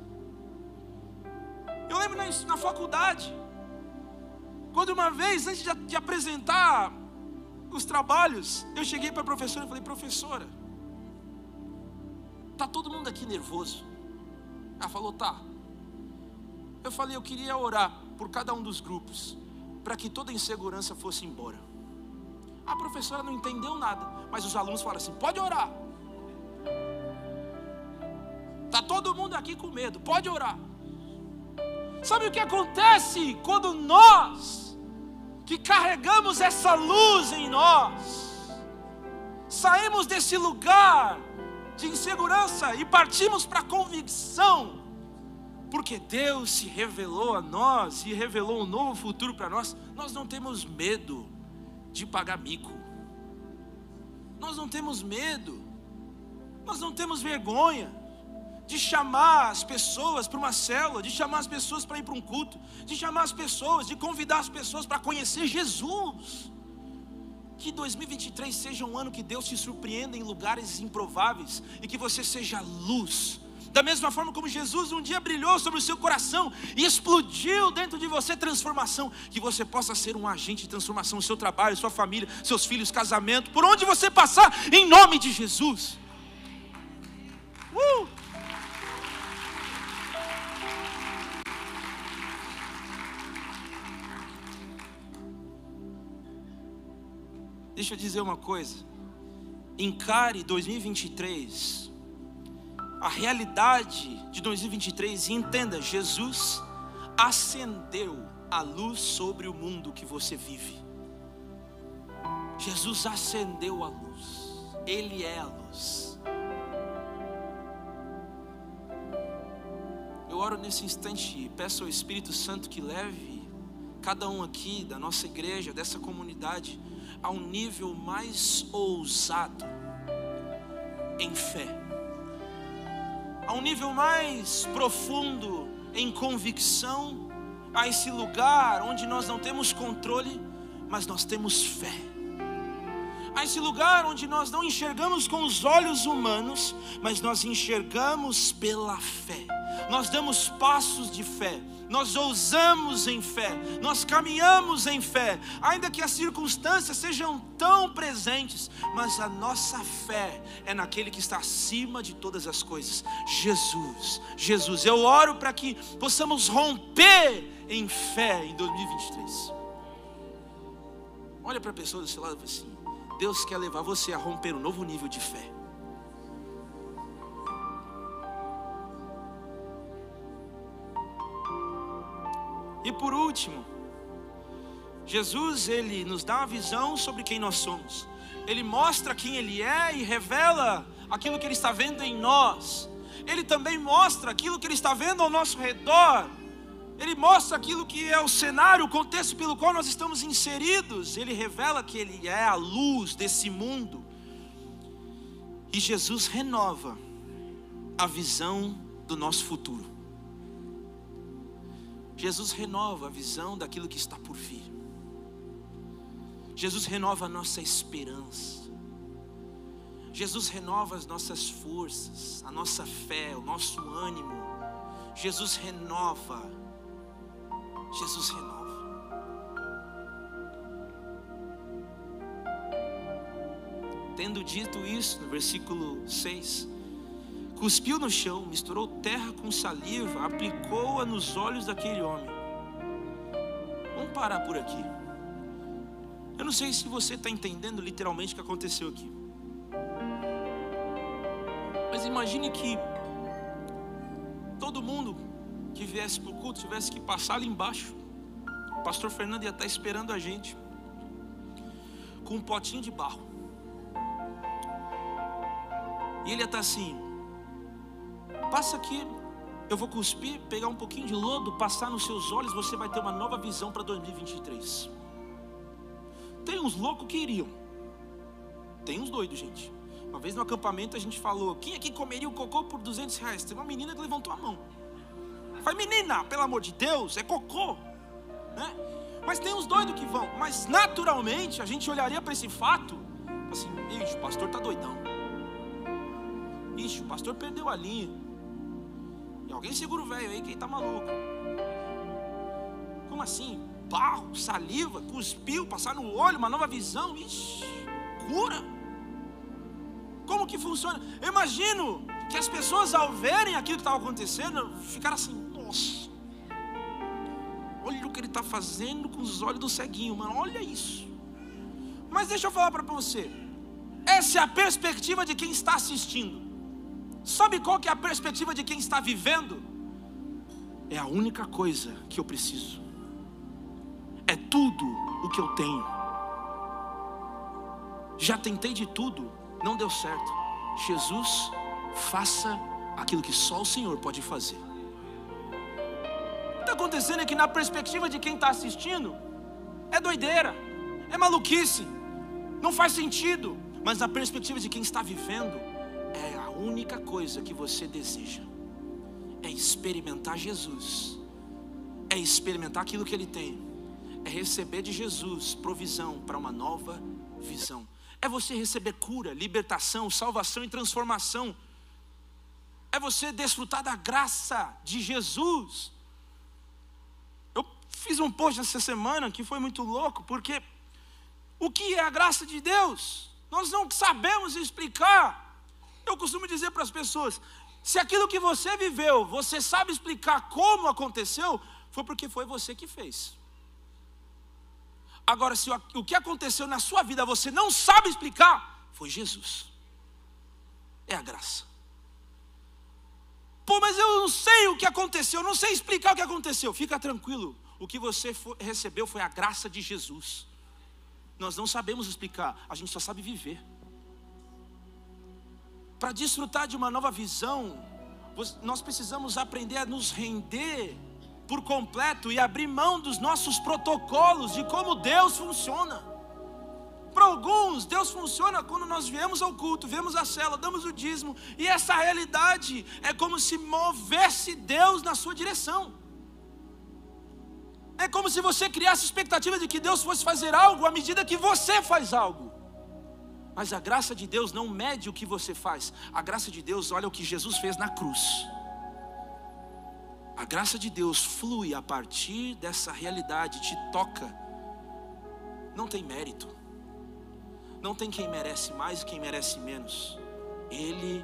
Eu lembro na, na faculdade, quando uma vez, antes de, de apresentar os trabalhos, eu cheguei para a professora e falei: professora, tá todo mundo aqui nervoso? Ela falou: tá. Eu falei: eu queria orar por cada um dos grupos, para que toda insegurança fosse embora. A professora não entendeu nada, mas os alunos falaram assim: pode orar. Está todo mundo aqui com medo, pode orar. Sabe o que acontece quando nós, que carregamos essa luz em nós, saímos desse lugar de insegurança e partimos para a convicção porque Deus se revelou a nós e revelou um novo futuro para nós, nós não temos medo de pagar mico, nós não temos medo, nós não temos vergonha de chamar as pessoas para uma célula, de chamar as pessoas para ir para um culto, de chamar as pessoas, de convidar as pessoas para conhecer Jesus. Que 2023 seja um ano que Deus te surpreenda em lugares improváveis e que você seja luz da mesma forma como Jesus um dia brilhou sobre o seu coração e explodiu dentro de você transformação, que você possa ser um agente de transformação no seu trabalho, sua família, seus filhos, casamento, por onde você passar, em nome de Jesus. Uh! Deixa eu dizer uma coisa. Encare 2023 a realidade de 2023 e entenda: Jesus acendeu a luz sobre o mundo que você vive. Jesus acendeu a luz. Ele é a luz. Eu oro nesse instante e peço ao Espírito Santo que leve cada um aqui da nossa igreja, dessa comunidade, a um nível mais ousado em fé, a um nível mais profundo em convicção, a esse lugar onde nós não temos controle, mas nós temos fé. A esse lugar onde nós não enxergamos com os olhos humanos, mas nós enxergamos pela fé. Nós damos passos de fé, nós ousamos em fé, nós caminhamos em fé, ainda que as circunstâncias sejam tão presentes, mas a nossa fé é naquele que está acima de todas as coisas, Jesus. Jesus, eu oro para que possamos romper em fé em 2023. Olha para a pessoa do seu lado e fala assim: Deus quer levar você a romper um novo nível de fé. E por último, Jesus ele nos dá uma visão sobre quem nós somos. Ele mostra quem ele é e revela aquilo que ele está vendo em nós. Ele também mostra aquilo que ele está vendo ao nosso redor. Ele mostra aquilo que é o cenário, o contexto pelo qual nós estamos inseridos. Ele revela que ele é a luz desse mundo. E Jesus renova a visão do nosso futuro. Jesus renova a visão daquilo que está por vir. Jesus renova a nossa esperança. Jesus renova as nossas forças, a nossa fé, o nosso ânimo. Jesus renova. Jesus renova. Tendo dito isso, no versículo 6, cuspiu no chão, misturou terra com saliva, aplicou-a nos olhos daquele homem. Vamos parar por aqui. Eu não sei se você está entendendo literalmente o que aconteceu aqui. Mas imagine que todo mundo que viesse para o culto tivesse que passar ali embaixo. O pastor Fernando ia estar esperando a gente com um potinho de barro. E ele ia estar assim: Passa aqui, eu vou cuspir, pegar um pouquinho de lodo, passar nos seus olhos, você vai ter uma nova visão para 2023. Tem uns loucos que iriam, tem uns doidos, gente. Uma vez no acampamento a gente falou: quem aqui comeria o cocô por 200 reais? Tem uma menina que levantou a mão. Falei, menina, pelo amor de Deus, é cocô. Né? Mas tem uns doidos que vão. Mas naturalmente a gente olharia para esse fato, assim, ixi, o pastor tá doidão. Ixi, o pastor perdeu a linha. Alguém segura o velho aí, quem está maluco. Como assim? Barro, saliva, cuspiu, passar no olho, uma nova visão. Ixi, cura. Como que funciona? Eu imagino que as pessoas, ao verem aquilo que estava acontecendo, ficaram assim: nossa, olha o que ele está fazendo com os olhos do ceguinho, mano, olha isso. Mas deixa eu falar para você: essa é a perspectiva de quem está assistindo. Sabe qual que é a perspectiva de quem está vivendo? É a única coisa que eu preciso. É tudo o que eu tenho. Já tentei de tudo, não deu certo. Jesus, faça aquilo que só o Senhor pode fazer. O que está acontecendo é que, na perspectiva de quem está assistindo, é doideira, é maluquice, não faz sentido. Mas na perspectiva de quem está vivendo, única coisa que você deseja é experimentar Jesus, é experimentar aquilo que Ele tem, é receber de Jesus provisão para uma nova visão, é você receber cura, libertação, salvação e transformação, é você desfrutar da graça de Jesus. Eu fiz um post essa semana que foi muito louco, porque o que é a graça de Deus? Nós não sabemos explicar. Eu costumo dizer para as pessoas: se aquilo que você viveu, você sabe explicar como aconteceu, foi porque foi você que fez. Agora, se o que aconteceu na sua vida você não sabe explicar, foi Jesus. É a graça. Pô, mas eu não sei o que aconteceu, eu não sei explicar o que aconteceu. Fica tranquilo, o que você recebeu foi a graça de Jesus. Nós não sabemos explicar, a gente só sabe viver. Para desfrutar de uma nova visão, nós precisamos aprender a nos render por completo e abrir mão dos nossos protocolos de como Deus funciona. Para alguns, Deus funciona quando nós viemos ao culto, viemos à cela, damos o dízimo, e essa realidade é como se movesse Deus na sua direção. É como se você criasse expectativa de que Deus fosse fazer algo à medida que você faz algo. Mas a graça de Deus não mede o que você faz, a graça de Deus olha o que Jesus fez na cruz. A graça de Deus flui a partir dessa realidade, te toca. Não tem mérito, não tem quem merece mais e quem merece menos. Ele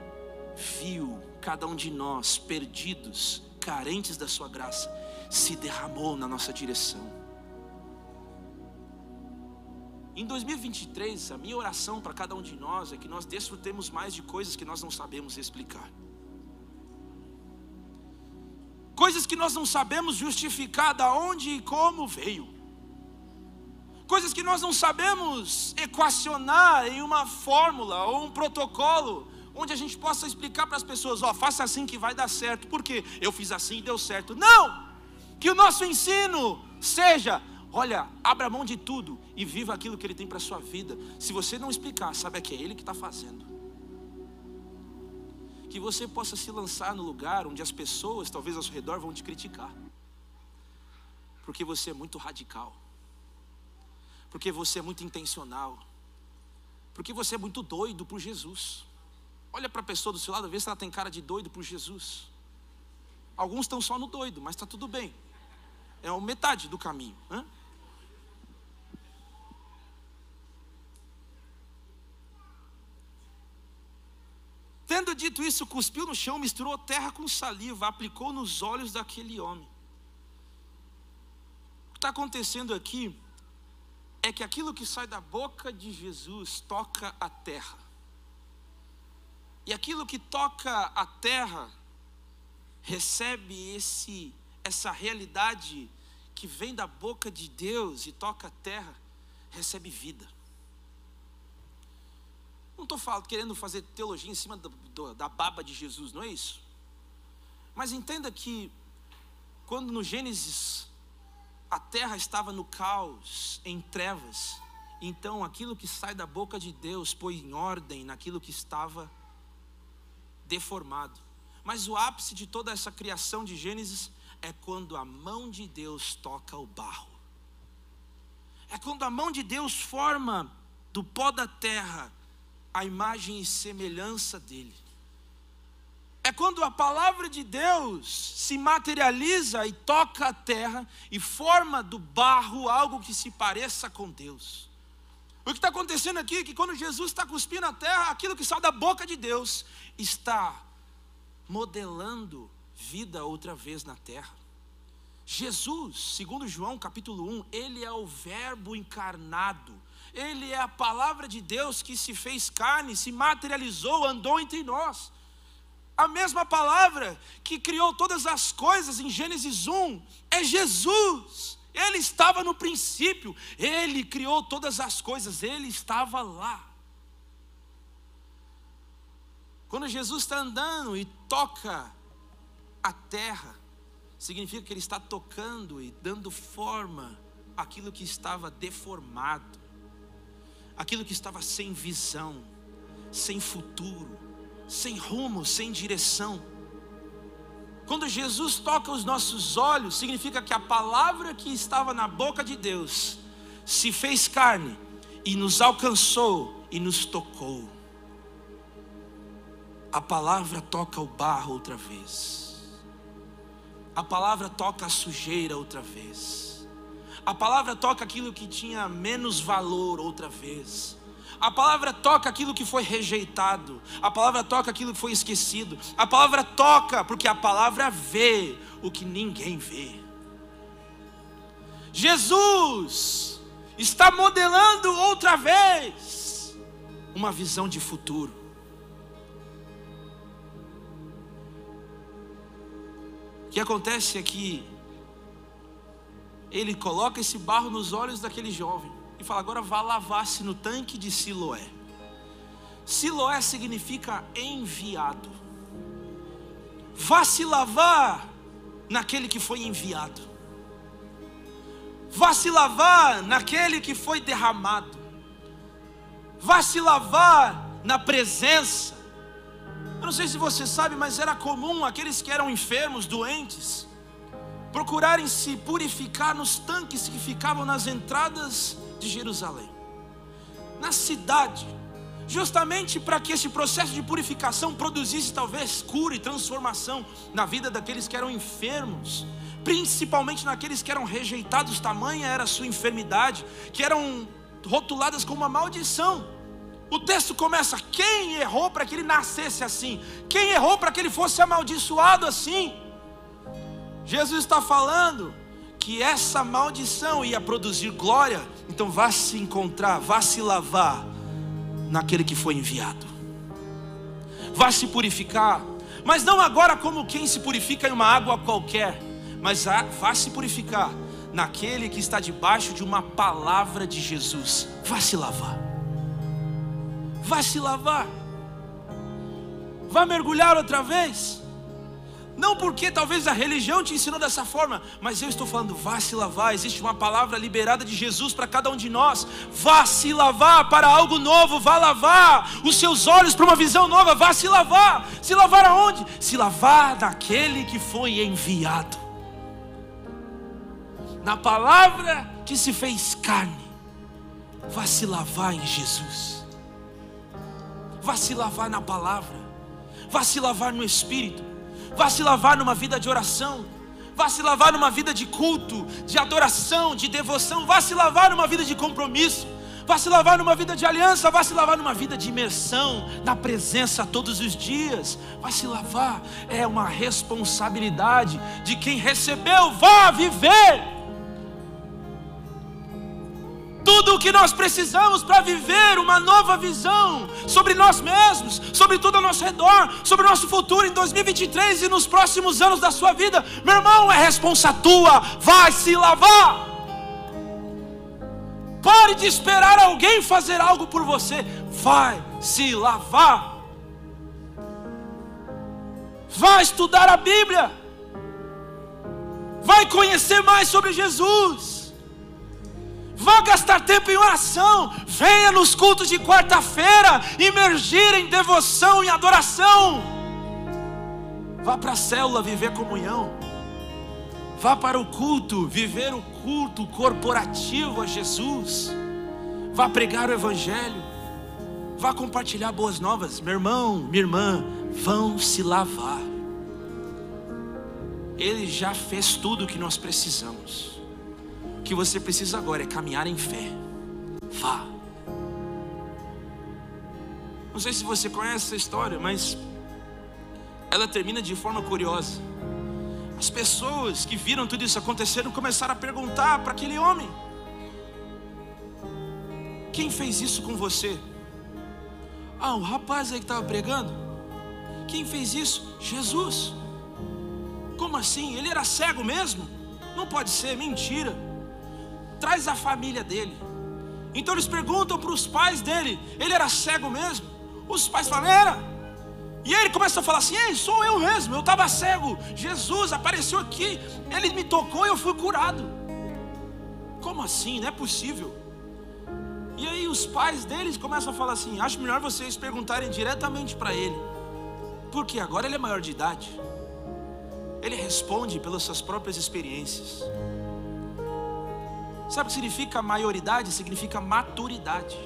viu cada um de nós perdidos, carentes da Sua graça, se derramou na nossa direção. Em 2023, a minha oração para cada um de nós é que nós desfrutemos mais de coisas que nós não sabemos explicar. Coisas que nós não sabemos justificar da onde e como veio. Coisas que nós não sabemos equacionar em uma fórmula ou um protocolo onde a gente possa explicar para as pessoas, ó, oh, faça assim que vai dar certo, porque eu fiz assim e deu certo. Não! Que o nosso ensino seja Olha, abra mão de tudo e viva aquilo que Ele tem para a sua vida. Se você não explicar, sabe que é Ele que está fazendo. Que você possa se lançar no lugar onde as pessoas, talvez ao seu redor, vão te criticar. Porque você é muito radical. Porque você é muito intencional. Porque você é muito doido por Jesus. Olha para a pessoa do seu lado, vê se ela tem cara de doido por Jesus. Alguns estão só no doido, mas está tudo bem. É metade do caminho. Hein? Tendo dito isso, cuspiu no chão, misturou terra com saliva, aplicou nos olhos daquele homem. O que está acontecendo aqui é que aquilo que sai da boca de Jesus toca a terra. E aquilo que toca a terra recebe esse essa realidade que vem da boca de Deus e toca a terra, recebe vida. Não estou querendo fazer teologia em cima do, do, da baba de Jesus, não é isso? Mas entenda que, quando no Gênesis a terra estava no caos, em trevas, então aquilo que sai da boca de Deus põe em ordem naquilo que estava deformado. Mas o ápice de toda essa criação de Gênesis é quando a mão de Deus toca o barro. É quando a mão de Deus forma do pó da terra a imagem e semelhança dele. É quando a palavra de Deus se materializa e toca a terra e forma do barro algo que se pareça com Deus. O que está acontecendo aqui é que quando Jesus está cuspindo a terra, aquilo que sai da boca de Deus está modelando vida outra vez na terra. Jesus, segundo João capítulo 1, ele é o verbo encarnado ele é a palavra de Deus que se fez carne, se materializou, andou entre nós. A mesma palavra que criou todas as coisas em Gênesis 1 é Jesus. Ele estava no princípio, ele criou todas as coisas, ele estava lá. Quando Jesus está andando e toca a terra, significa que ele está tocando e dando forma àquilo que estava deformado aquilo que estava sem visão, sem futuro, sem rumo, sem direção. Quando Jesus toca os nossos olhos, significa que a palavra que estava na boca de Deus se fez carne e nos alcançou e nos tocou. A palavra toca o barro outra vez. A palavra toca a sujeira outra vez. A palavra toca aquilo que tinha menos valor outra vez. A palavra toca aquilo que foi rejeitado. A palavra toca aquilo que foi esquecido. A palavra toca porque a palavra vê o que ninguém vê. Jesus está modelando outra vez uma visão de futuro. O que acontece é que ele coloca esse barro nos olhos daquele jovem e fala: agora vá lavar-se no tanque de Siloé. Siloé significa enviado. Vá se lavar naquele que foi enviado. Vá se lavar naquele que foi derramado. Vá se lavar na presença. Eu não sei se você sabe, mas era comum aqueles que eram enfermos, doentes, procurarem se purificar nos tanques que ficavam nas entradas de Jerusalém, na cidade, justamente para que esse processo de purificação produzisse talvez cura e transformação na vida daqueles que eram enfermos, principalmente naqueles que eram rejeitados, tamanha era a sua enfermidade, que eram rotuladas como uma maldição. O texto começa: quem errou para que ele nascesse assim? Quem errou para que ele fosse amaldiçoado assim? Jesus está falando que essa maldição ia produzir glória, então vá se encontrar, vá se lavar naquele que foi enviado, vá se purificar, mas não agora como quem se purifica em uma água qualquer, mas vá se purificar naquele que está debaixo de uma palavra de Jesus, vá se lavar, vá se lavar, vá mergulhar outra vez. Não porque talvez a religião te ensinou dessa forma, mas eu estou falando, vá se lavar. Existe uma palavra liberada de Jesus para cada um de nós. Vá se lavar para algo novo, vá lavar os seus olhos para uma visão nova, vá se lavar. Se lavar aonde? Se lavar daquele que foi enviado. Na palavra que se fez carne, vá se lavar em Jesus. Vá se lavar na palavra, vá se lavar no Espírito Vá se lavar numa vida de oração. Vá se lavar numa vida de culto, de adoração, de devoção. Vá se lavar numa vida de compromisso. Vá se lavar numa vida de aliança. Vá se lavar numa vida de imersão na presença todos os dias. Vá se lavar. É uma responsabilidade de quem recebeu. Vá viver tudo o que nós precisamos para viver uma nova visão sobre nós mesmos, sobre tudo ao nosso redor, sobre o nosso futuro em 2023 e nos próximos anos da sua vida. Meu irmão, é responsa tua, vai se lavar. Pare de esperar alguém fazer algo por você, vai se lavar. Vai estudar a Bíblia. Vai conhecer mais sobre Jesus Vá gastar tempo em oração. Venha nos cultos de quarta-feira, imergir em devoção e adoração. Vá para a célula viver comunhão. Vá para o culto, viver o culto corporativo a Jesus. Vá pregar o Evangelho. Vá compartilhar boas novas. Meu irmão, minha irmã, vão se lavar. Ele já fez tudo o que nós precisamos que você precisa agora é caminhar em fé. Vá. Não sei se você conhece essa história, mas ela termina de forma curiosa. As pessoas que viram tudo isso acontecer começaram a perguntar para aquele homem: Quem fez isso com você? Ah, o rapaz aí que estava pregando. Quem fez isso? Jesus. Como assim? Ele era cego mesmo? Não pode ser, mentira traz a família dele. Então eles perguntam para os pais dele: ele era cego mesmo? Os pais falam: era. E ele começa a falar assim: Ei, sou eu mesmo, eu estava cego. Jesus apareceu aqui, ele me tocou e eu fui curado. Como assim? Não é possível. E aí os pais deles começam a falar assim: Acho melhor vocês perguntarem diretamente para ele, porque agora ele é maior de idade. Ele responde pelas suas próprias experiências. Sabe o que significa maioridade? Significa maturidade.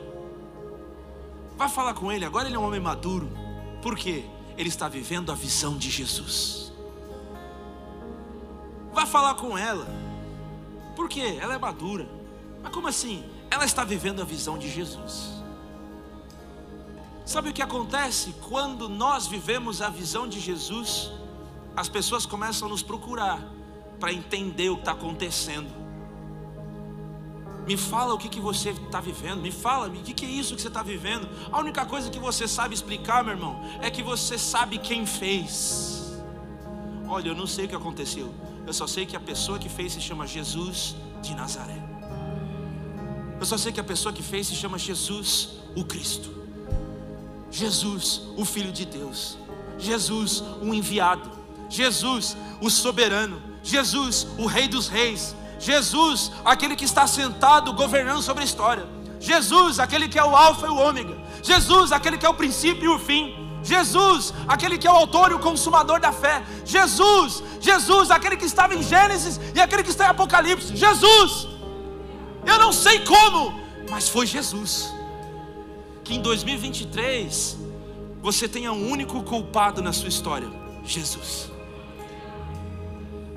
Vai falar com ele, agora ele é um homem maduro. Por quê? Ele está vivendo a visão de Jesus. Vai falar com ela. Por quê? Ela é madura. Mas como assim? Ela está vivendo a visão de Jesus. Sabe o que acontece quando nós vivemos a visão de Jesus? As pessoas começam a nos procurar para entender o que está acontecendo. Me fala o que, que você está vivendo. Me fala, o que, que é isso que você está vivendo. A única coisa que você sabe explicar, meu irmão, é que você sabe quem fez. Olha, eu não sei o que aconteceu. Eu só sei que a pessoa que fez se chama Jesus de Nazaré. Eu só sei que a pessoa que fez se chama Jesus, o Cristo. Jesus, o Filho de Deus, Jesus, o enviado, Jesus, o soberano, Jesus, o Rei dos Reis, Jesus, aquele que está sentado governando sobre a história, Jesus, aquele que é o Alfa e o Ômega, Jesus, aquele que é o princípio e o fim, Jesus, aquele que é o autor e o consumador da fé, Jesus, Jesus, aquele que estava em Gênesis e aquele que está em Apocalipse, Jesus, eu não sei como, mas foi Jesus. Que em 2023 você tenha um único culpado na sua história: Jesus.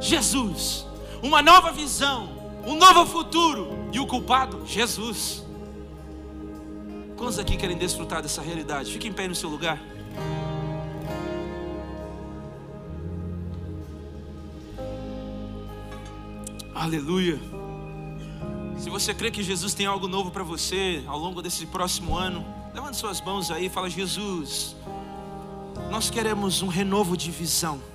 Jesus, uma nova visão, um novo futuro e o culpado, Jesus. Quantos aqui querem desfrutar dessa realidade? Fique em pé no seu lugar. Aleluia. Se você crê que Jesus tem algo novo para você ao longo desse próximo ano, levante suas mãos aí e fala: Jesus, nós queremos um renovo de visão.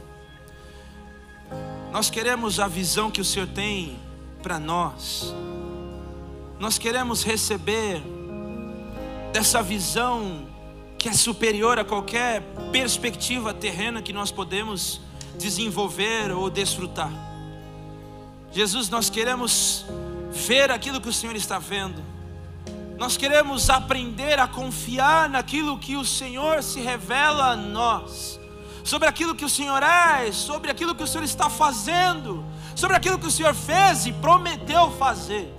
Nós queremos a visão que o Senhor tem para nós. Nós queremos receber dessa visão que é superior a qualquer perspectiva terrena que nós podemos desenvolver ou desfrutar. Jesus, nós queremos ver aquilo que o Senhor está vendo. Nós queremos aprender a confiar naquilo que o Senhor se revela a nós, sobre aquilo que o Senhor é, sobre aquilo que o Senhor está fazendo, sobre aquilo que o Senhor fez e prometeu fazer.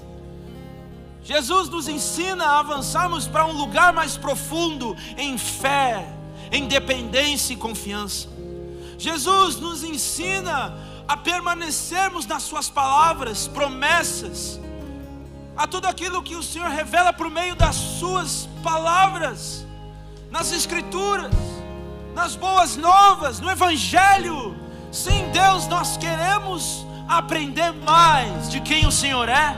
Jesus nos ensina a avançarmos para um lugar mais profundo em fé, em dependência e confiança. Jesus nos ensina a permanecermos nas Suas palavras, promessas, a tudo aquilo que o Senhor revela por meio das Suas palavras, nas Escrituras, nas boas novas, no Evangelho. Sim, Deus, nós queremos aprender mais de quem o Senhor é,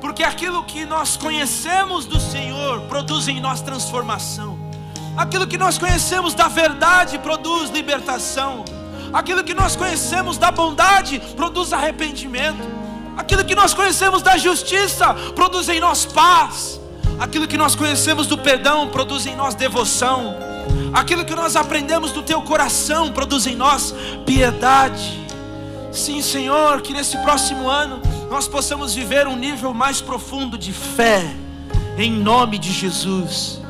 porque aquilo que nós conhecemos do Senhor produz em nós transformação, aquilo que nós conhecemos da verdade produz libertação. Aquilo que nós conhecemos da bondade produz arrependimento. Aquilo que nós conhecemos da justiça produz em nós paz. Aquilo que nós conhecemos do perdão produz em nós devoção. Aquilo que nós aprendemos do teu coração produz em nós piedade. Sim, Senhor, que nesse próximo ano nós possamos viver um nível mais profundo de fé, em nome de Jesus.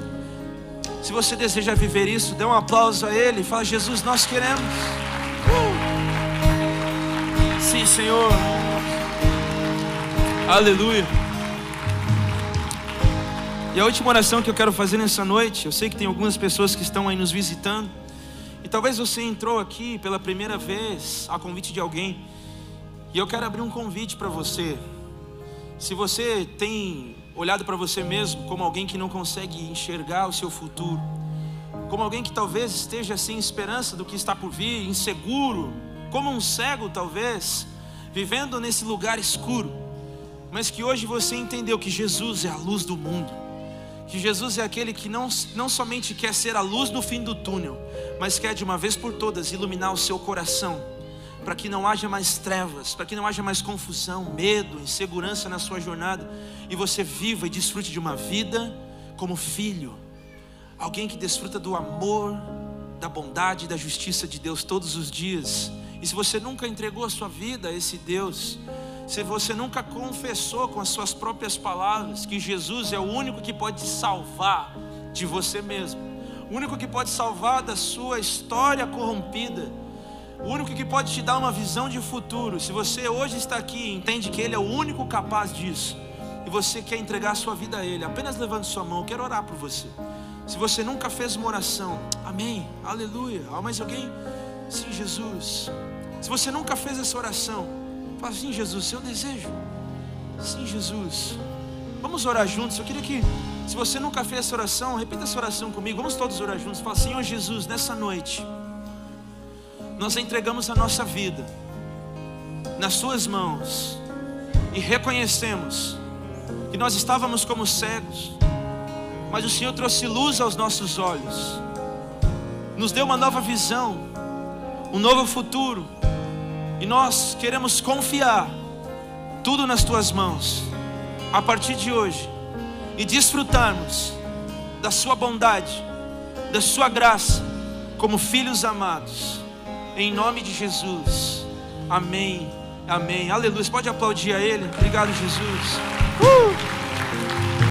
Se você deseja viver isso, dê um aplauso a Ele. Fala, Jesus, nós queremos. Sim, Senhor. Aleluia. E a última oração que eu quero fazer nessa noite, eu sei que tem algumas pessoas que estão aí nos visitando, e talvez você entrou aqui pela primeira vez a convite de alguém, e eu quero abrir um convite para você. Se você tem olhado para você mesmo como alguém que não consegue enxergar o seu futuro, como alguém que talvez esteja sem esperança do que está por vir, inseguro, como um cego talvez, vivendo nesse lugar escuro, mas que hoje você entendeu que Jesus é a luz do mundo, que Jesus é aquele que não, não somente quer ser a luz no fim do túnel, mas quer de uma vez por todas iluminar o seu coração, para que não haja mais trevas, para que não haja mais confusão, medo, insegurança na sua jornada, e você viva e desfrute de uma vida como filho alguém que desfruta do amor, da bondade e da justiça de Deus todos os dias. E se você nunca entregou a sua vida a esse Deus, se você nunca confessou com as suas próprias palavras que Jesus é o único que pode te salvar de você mesmo, o único que pode salvar da sua história corrompida, o único que pode te dar uma visão de futuro. Se você hoje está aqui e entende que Ele é o único capaz disso, e você quer entregar a sua vida a Ele, apenas levante sua mão, eu quero orar por você. Se você nunca fez uma oração, amém, aleluia. Há mais alguém? Sim, Jesus. Se você nunca fez essa oração, fala assim: Jesus, seu desejo. Sim, Jesus. Vamos orar juntos. Eu queria que, se você nunca fez essa oração, repita essa oração comigo. Vamos todos orar juntos. Fala, Senhor Jesus, nessa noite, nós entregamos a nossa vida nas Suas mãos e reconhecemos que nós estávamos como cegos mas o Senhor trouxe luz aos nossos olhos, nos deu uma nova visão, um novo futuro, e nós queremos confiar tudo nas tuas mãos, a partir de hoje, e desfrutarmos da Sua bondade, da Sua graça, como filhos amados. Em nome de Jesus. Amém. Amém. Aleluia. Você pode aplaudir a Ele? Obrigado, Jesus. Uh!